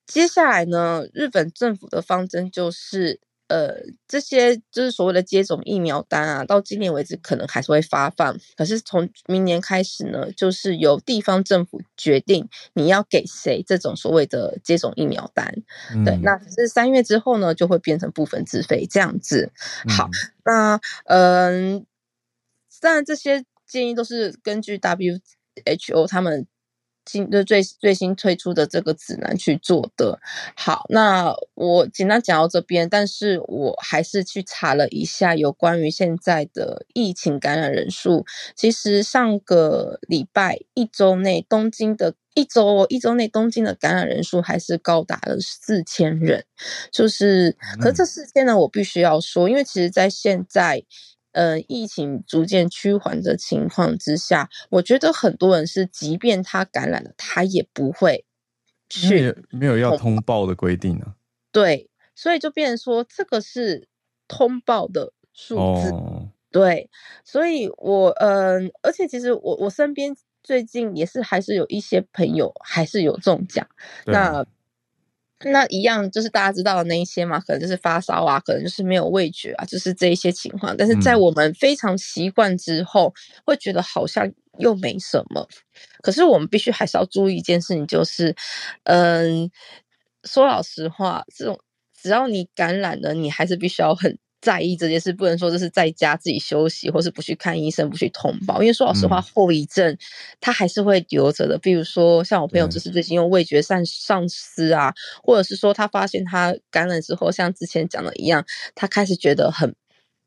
接下来呢，日本政府的方针就是。呃，这些就是所谓的接种疫苗单啊，到今年为止可能还是会发放。可是从明年开始呢，就是由地方政府决定你要给谁这种所谓的接种疫苗单。嗯、对，那可是三月之后呢，就会变成部分自费这样子。好，嗯、那嗯，当然这些建议都是根据 WHO 他们。新就最最新推出的这个指南去做的。好，那我简单讲到这边，但是我还是去查了一下有关于现在的疫情感染人数。其实上个礼拜一周内东京的一周一周内东京的感染人数还是高达了四千人，就是，可是这四千呢，我必须要说，因为其实在现在。呃，疫情逐渐趋缓的情况之下，我觉得很多人是，即便他感染了，他也不会去，没有要通报的规定啊。对，所以就变成说，这个是通报的数字。哦、对，所以我嗯、呃，而且其实我我身边最近也是还是有一些朋友还是有中奖，对那。那一样就是大家知道的那一些嘛，可能就是发烧啊，可能就是没有味觉啊，就是这一些情况。但是在我们非常习惯之后，嗯、会觉得好像又没什么。可是我们必须还是要注意一件事情，就是，嗯，说老实话，这种只要你感染了，你还是必须要很在意这件事，不能说这是在家自己休息，或是不去看医生，不去通报。因为说老实话，后遗症它还是会留着的。比如说，像我朋友就是最近用味觉丧丧失啊，或者是说他发现他感染之后，像之前讲的一样，他开始觉得很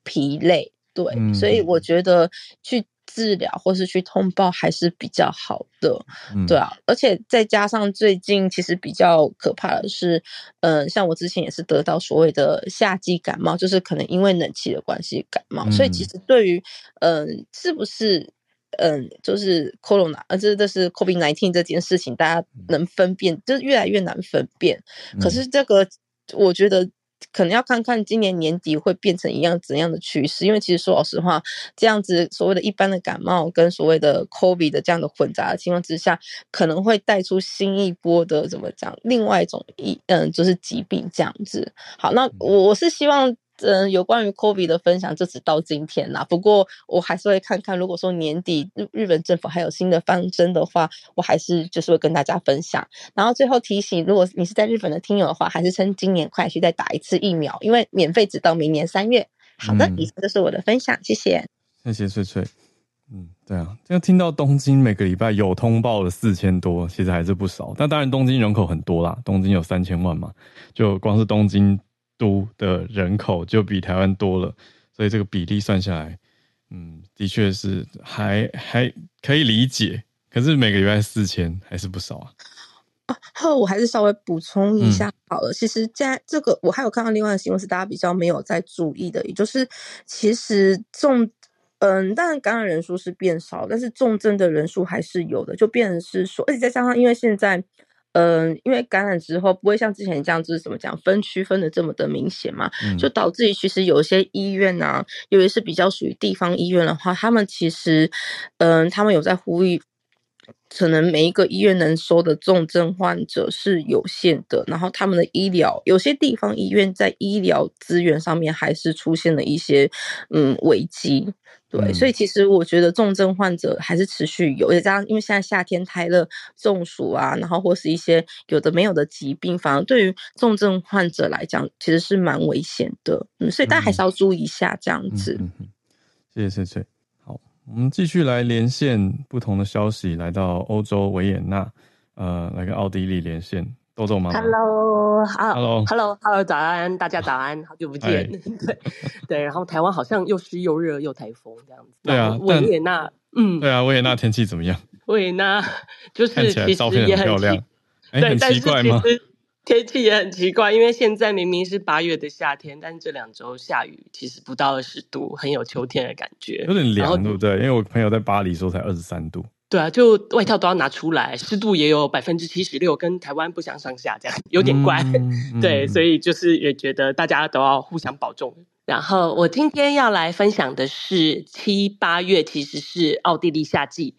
疲累。对，所以我觉得去。治疗或是去通报还是比较好的，嗯、对啊，而且再加上最近其实比较可怕的是，嗯、呃，像我之前也是得到所谓的夏季感冒，就是可能因为冷气的关系感冒，嗯、所以其实对于嗯、呃、是不是嗯、呃、就是 corona，呃这这是 COVID nineteen 这件事情，大家能分辨，就是越来越难分辨。嗯、可是这个我觉得。可能要看看今年年底会变成一样怎样的趋势，因为其实说老实话，这样子所谓的一般的感冒跟所谓的 COVID 的这样的混杂的情况之下，可能会带出新一波的怎么讲，另外一种一嗯就是疾病这样子。好，那我我是希望。嗯，有关于 COVID 的分享就只到今天啦。不过我还是会看看，如果说年底日日本政府还有新的方针的话，我还是就是会跟大家分享。然后最后提醒，如果你是在日本的听友的话，还是趁今年快去再打一次疫苗，因为免费直到明年三月。好的，以上就是我的分享，谢谢。谢谢翠翠。嗯，对啊，就听到东京每个礼拜有通报的四千多，其实还是不少。但当然，东京人口很多啦，东京有三千万嘛，就光是东京。都的人口就比台湾多了，所以这个比例算下来，嗯，的确是还还可以理解。可是每个礼拜四千还是不少啊。啊，好，我还是稍微补充一下好了。嗯、其实，在这个我还有看到另外的新闻是大家比较没有在注意的，也就是其实重嗯，当然感染人数是变少，但是重症的人数还是有的，就变成是说，而且再加上因为现在。嗯，因为感染之后不会像之前这样就是怎么讲分区分的这么的明显嘛，嗯、就导致于其实有一些医院啊，尤其是比较属于地方医院的话，他们其实，嗯，他们有在呼吁，可能每一个医院能收的重症患者是有限的，然后他们的医疗，有些地方医院在医疗资源上面还是出现了一些嗯危机。对，嗯、所以其实我觉得重症患者还是持续有，也加上因为现在夏天太热，中暑啊，然后或是一些有的没有的疾病，反而对于重症患者来讲，其实是蛮危险的。嗯，所以大家还是要注意一下这样子。嗯，嗯，谢谢翠翠。好，我们继续来连线不同的消息，来到欧洲维也纳，呃，来跟奥地利连线。豆豆吗？Hello，Hello，Hello，Hello，早安，大家早安，好久不见。<laughs> 对对，然后台湾好像又湿又热又台风这样子。对啊，维也纳，嗯，对啊，维也纳天气怎么样？<laughs> 维也纳就是看起来照片很漂亮，对，很奇怪吗？天气也很奇怪，因为现在明明是八月的夏天，但是这两周下雨，其实不到二十度，很有秋天的感觉，有点凉，对不对？因为我朋友在巴黎说才二十三度。对啊，就外套都要拿出来，湿度也有百分之七十六，跟台湾不相上下，这样有点怪。嗯、对，嗯、所以就是也觉得大家都要互相保重。然后我今天要来分享的是七八月，其实是奥地利夏季，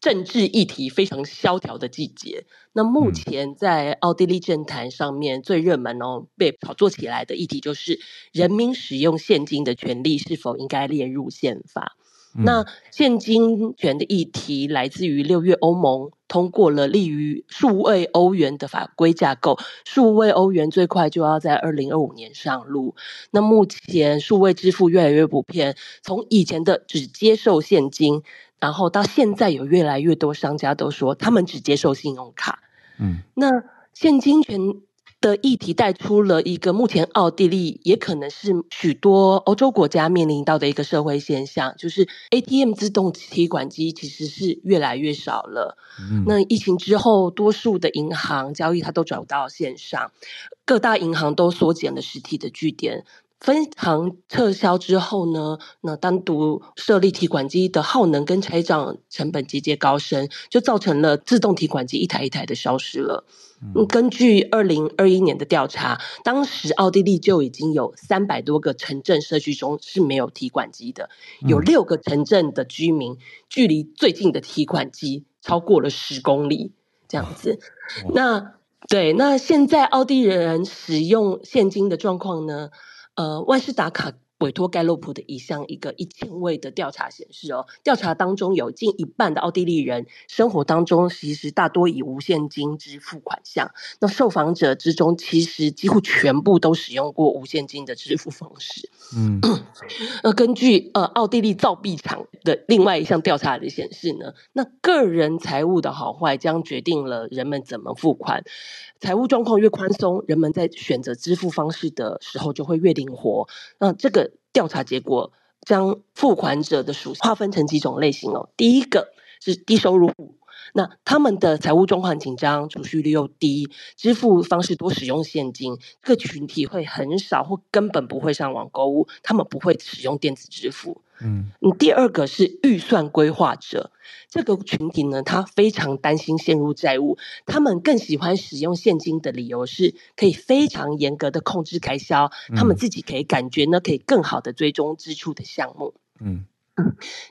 政治议题非常萧条的季节。那目前在奥地利政坛上面最热门哦，被炒作起来的议题就是人民使用现金的权利是否应该列入宪法。那现金权的议题来自于六月欧盟通过了利于数位欧元的法规架构，数位欧元最快就要在二零二五年上路。那目前数位支付越来越普遍，从以前的只接受现金，然后到现在有越来越多商家都说他们只接受信用卡。嗯，那现金权。的议题带出了一个目前奥地利也可能是许多欧洲国家面临到的一个社会现象，就是 ATM 自动提款机其实是越来越少了。嗯、那疫情之后，多数的银行交易它都转到线上，各大银行都缩减了实体的据点。分行撤销之后呢，那单独设立提款机的耗能跟拆账成本节节高升，就造成了自动提款机一台一台的消失了。嗯，根据二零二一年的调查，当时奥地利就已经有三百多个城镇社区中是没有提款机的，有六个城镇的居民距离最近的提款机超过了十公里，这样子。那对，那现在奥地利人使用现金的状况呢？呃，万事达卡委托盖洛普的一项一个一千位的调查显示哦，调查当中有近一半的奥地利人生活当中其实大多以无现金支付款项。那受访者之中，其实几乎全部都使用过无现金的支付方式。嗯，呃，根据呃奥地利造币厂的另外一项调查的显示呢，那个人财务的好坏将决定了人们怎么付款。财务状况越宽松，人们在选择支付方式的时候就会越灵活。那这个调查结果将付款者的属性划分成几种类型哦。第一个是低收入户。那他们的财务状况紧张，储蓄率又低，支付方式多使用现金，这个群体会很少或根本不会上网购物，他们不会使用电子支付。嗯，你第二个是预算规划者，这个群体呢，他非常担心陷入债务，他们更喜欢使用现金的理由是可以非常严格的控制开销，他们自己可以感觉呢，可以更好的追踪支出的项目。嗯。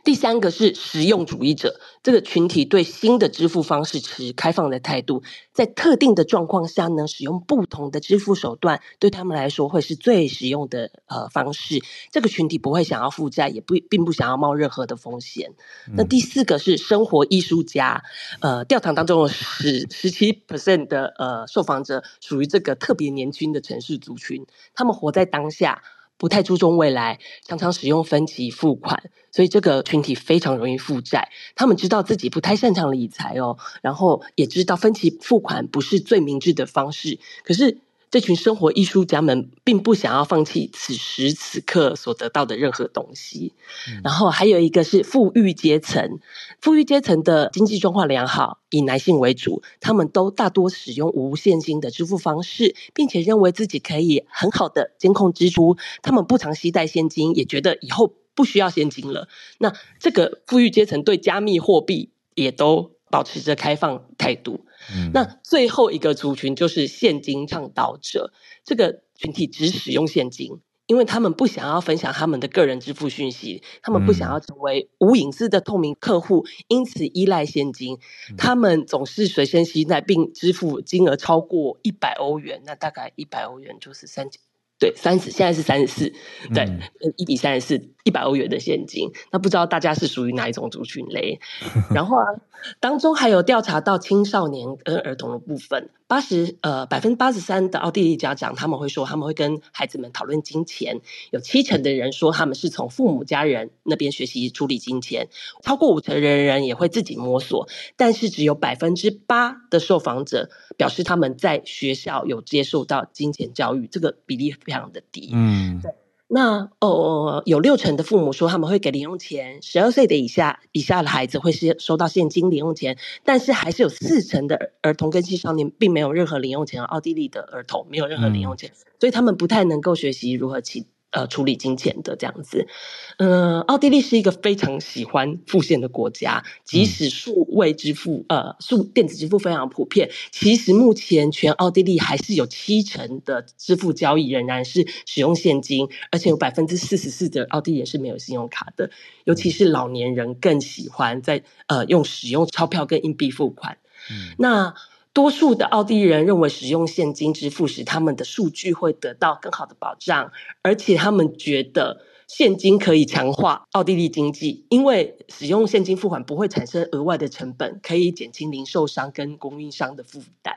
第三个是实用主义者，这个群体对新的支付方式持开放的态度，在特定的状况下呢，使用不同的支付手段对他们来说会是最实用的呃方式。这个群体不会想要负债，也不并不想要冒任何的风险。嗯、那第四个是生活艺术家，呃，调查当中有十十七 percent 的呃受访者属于这个特别年轻的城市族群，他们活在当下。不太注重未来，常常使用分期付款，所以这个群体非常容易负债。他们知道自己不太擅长理财哦，然后也知道分期付款不是最明智的方式，可是。这群生活艺术家们并不想要放弃此时此刻所得到的任何东西。嗯、然后还有一个是富裕阶层，富裕阶层的经济状况良好，以男性为主，他们都大多使用无现金的支付方式，并且认为自己可以很好的监控支出。他们不常携带现金，也觉得以后不需要现金了。那这个富裕阶层对加密货币也都保持着开放态度。嗯、那最后一个族群就是现金倡导者，这个群体只使用现金，因为他们不想要分享他们的个人支付讯息，他们不想要成为无隐私的透明客户，因此依赖现金。他们总是随身携带并支付金额超过一百欧元，那大概一百欧元就是三千。对，三十现在是三十四，对，一比三十四，一百欧元的现金。那不知道大家是属于哪一种族群嘞？然后啊，当中还有调查到青少年跟儿童的部分。八十呃百分之八十三的奥地利家长他们会说他们会跟孩子们讨论金钱，有七成的人说他们是从父母家人那边学习处理金钱，超过五成的人也会自己摸索，但是只有百分之八的受访者表示他们在学校有接受到金钱教育，这个比例非常的低。嗯，对。那哦，有六成的父母说他们会给零用钱，十二岁的以下以下的孩子会是收到现金零用钱，但是还是有四成的儿童跟青少年并没有任何零用钱。奥地利的儿童没有任何零用钱，嗯、所以他们不太能够学习如何起。呃，处理金钱的这样子，嗯、呃，奥地利是一个非常喜欢付现的国家，即使数位支付，呃，数电子支付非常普遍，其实目前全奥地利还是有七成的支付交易仍然是使用现金，而且有百分之四十四的奥地利也是没有信用卡的，尤其是老年人更喜欢在呃用使用钞票跟硬币付款，嗯，那。多数的奥地利人认为，使用现金支付时，他们的数据会得到更好的保障，而且他们觉得现金可以强化奥地利经济，因为使用现金付款不会产生额外的成本，可以减轻零售商跟供应商的负担。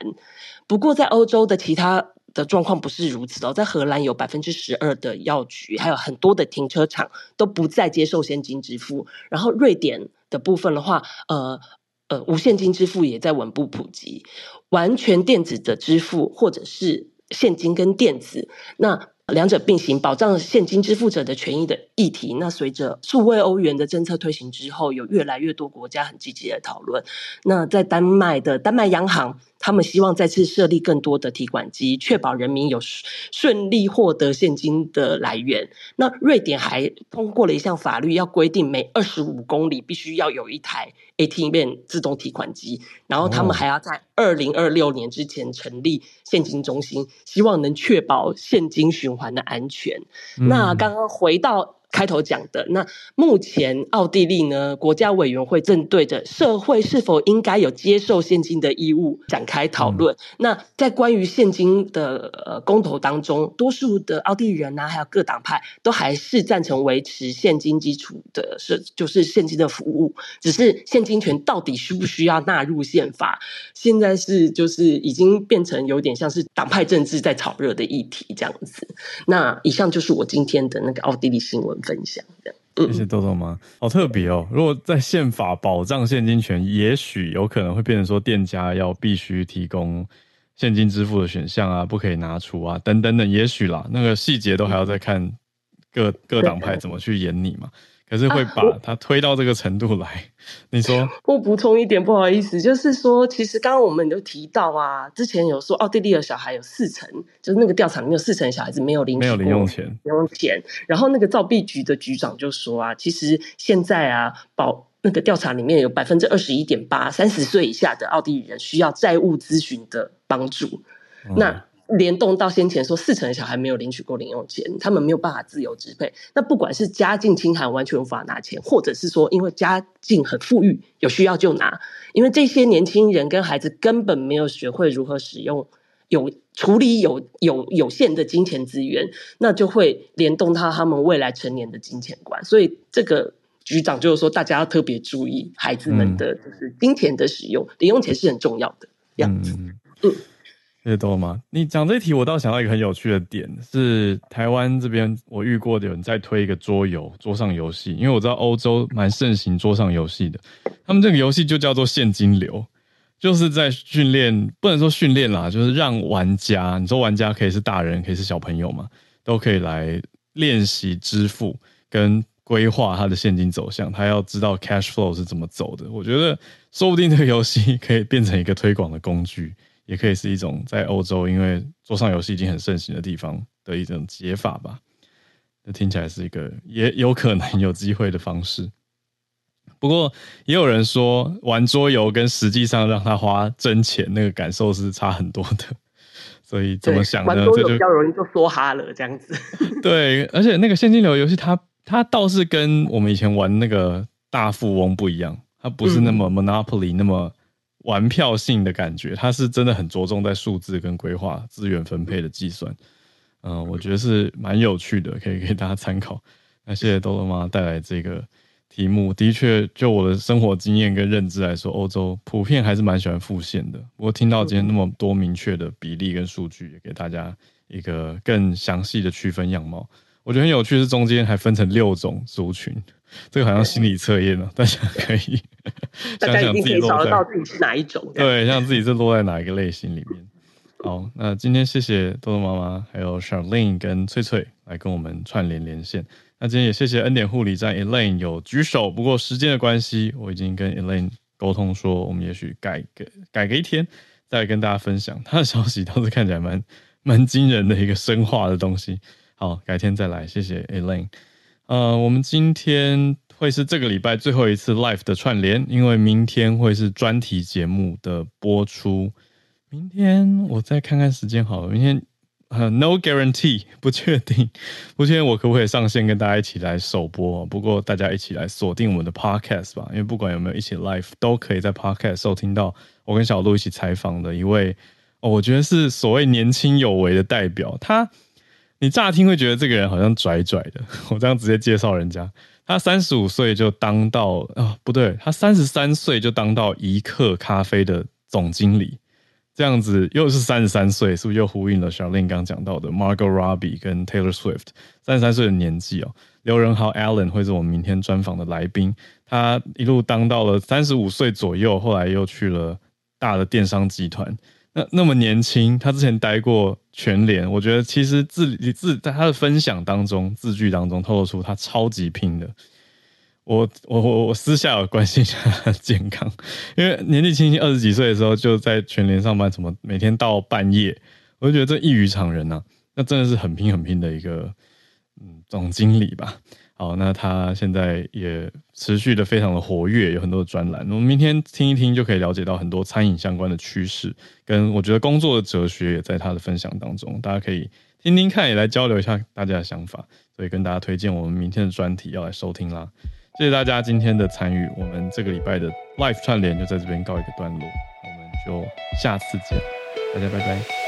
不过，在欧洲的其他的状况不是如此哦，在荷兰有 <laughs> 百分之十二的药局，还有很多的停车场都不再接受现金支付。然后，瑞典的部分的话，呃。呃，无现金支付也在稳步普及，完全电子的支付或者是现金跟电子，那两者并行，保障现金支付者的权益的议题。那随着数位欧元的政策推行之后，有越来越多国家很积极的讨论。那在丹麦的丹麦央行。他们希望再次设立更多的提款机，确保人民有顺利获得现金的来源。那瑞典还通过了一项法律，要规定每二十五公里必须要有一台 ATM 自动提款机，然后他们还要在二零二六年之前成立现金中心，希望能确保现金循环的安全。嗯、那刚刚回到开头讲的，那目前奥地利呢，国家委员会正对着社会是否应该有接受现金的义务展开讨论。嗯、那在关于现金的呃公投当中，多数的奥地利人呢、啊，还有各党派都还是赞成维持现金基础的是就是现金的服务，只是现金权到底需不需要纳入宪法，现在是就是已经变成有点像是党派政治在炒热的议题这样子。那以上就是我今天的那个奥地利新闻。分享的，谢谢豆豆妈，好特别哦！如果在宪法保障现金权，也许有可能会变成说，店家要必须提供现金支付的选项啊，不可以拿出啊，等等等，也许啦，那个细节都还要再看各各党派怎么去演你嘛。可是会把它推到这个程度来，啊、你说？<laughs> 我补充一点，不好意思，就是说，其实刚刚我们有提到啊，之前有说奥地利的小孩有四成，就是那个调查里面有四成小孩子没有领没有零用钱，零用钱。然后那个造币局的局长就说啊，其实现在啊，保那个调查里面有百分之二十一点八，三十岁以下的奥地利人需要债务咨询的帮助。嗯、那联动到先前说四成的小孩没有领取过零用钱，他们没有办法自由支配。那不管是家境清寒完全无法拿钱，或者是说因为家境很富裕有需要就拿，因为这些年轻人跟孩子根本没有学会如何使用有处理有有有限的金钱资源，那就会联动到他们未来成年的金钱观。所以这个局长就是说，大家要特别注意孩子们的就是金钱的使用，嗯、零用钱是很重要的样子。嗯。嗯这多吗？你讲这一题，我倒想到一个很有趣的点，是台湾这边我遇过的有人在推一个桌游，桌上游戏，因为我知道欧洲蛮盛行桌上游戏的，他们这个游戏就叫做现金流，就是在训练，不能说训练啦，就是让玩家，你说玩家可以是大人，可以是小朋友嘛，都可以来练习支付跟规划他的现金走向，他要知道 cash flow 是怎么走的。我觉得说不定这个游戏可以变成一个推广的工具。也可以是一种在欧洲，因为桌上游戏已经很盛行的地方的一种解法吧。那听起来是一个也有可能有机会的方式。不过也有人说，玩桌游跟实际上让他花真钱，那个感受是差很多的。<laughs> 所以怎么想呢？这就比较容易就梭哈了这样子。<laughs> <laughs> 对，而且那个现金流游戏，它它倒是跟我们以前玩那个大富翁不一样，它不是那么 Monopoly、嗯、那么。玩票性的感觉，它是真的很着重在数字跟规划资源分配的计算，嗯、呃，我觉得是蛮有趣的，可以 <laughs> 给大家参考。那谢谢豆豆妈带来这个题目，的确，就我的生活经验跟认知来说，欧洲普遍还是蛮喜欢复现的。不过听到今天那么多明确的比例跟数据，也给大家一个更详细的区分样貌。我觉得很有趣，是中间还分成六种族群。这个好像心理测验了，<laughs> 大家可以想想自己落在自己是哪一种，对，像自己是落在哪一个类型里面。好，那今天谢谢豆豆妈妈，还有 Charlene 跟翠翠来跟我们串联连线。那今天也谢谢恩典护理站 Elaine 有举手，不过时间的关系，我已经跟 Elaine 沟通说，我们也许改个改个一天再来跟大家分享他的消息，倒是看起来蛮蛮惊人的一个生化的东西。好，改天再来，谢谢 Elaine。呃，我们今天会是这个礼拜最后一次 live 的串联，因为明天会是专题节目的播出。明天我再看看时间好了，明天呃 no guarantee <laughs> 不确定，不确定我可不可以上线跟大家一起来首播。不过大家一起来锁定我们的 podcast 吧，因为不管有没有一起 live，都可以在 podcast 收听到我跟小鹿一起采访的一位，哦，我觉得是所谓年轻有为的代表，他。你乍听会觉得这个人好像拽拽的，我这样直接介绍人家，他三十五岁就当到啊、不对，他三十三岁就当到一克咖啡的总经理，这样子又是三十三岁，是不是又呼应了 Charlene 刚讲到的 Margot Robbie 跟 Taylor Swift 三十三岁的年纪哦？刘仁豪 Allen 会是我们明天专访的来宾，他一路当到了三十五岁左右，后来又去了大的电商集团。那那么年轻，他之前待过全联，我觉得其实字字在他的分享当中，字句当中透露出他超级拼的。我我我我私下有关心一下他的健康，因为年纪轻轻二十几岁的时候就在全联上班，怎么每天到半夜，我就觉得这异于常人呐、那真的是很拼很拼的一个嗯总经理吧。好，那他现在也持续的非常的活跃，有很多的专栏。我们明天听一听就可以了解到很多餐饮相关的趋势，跟我觉得工作的哲学也在他的分享当中。大家可以听听看，也来交流一下大家的想法。所以跟大家推荐我们明天的专题要来收听啦。谢谢大家今天的参与，我们这个礼拜的 Live 串联就在这边告一个段落，我们就下次见，大家拜拜。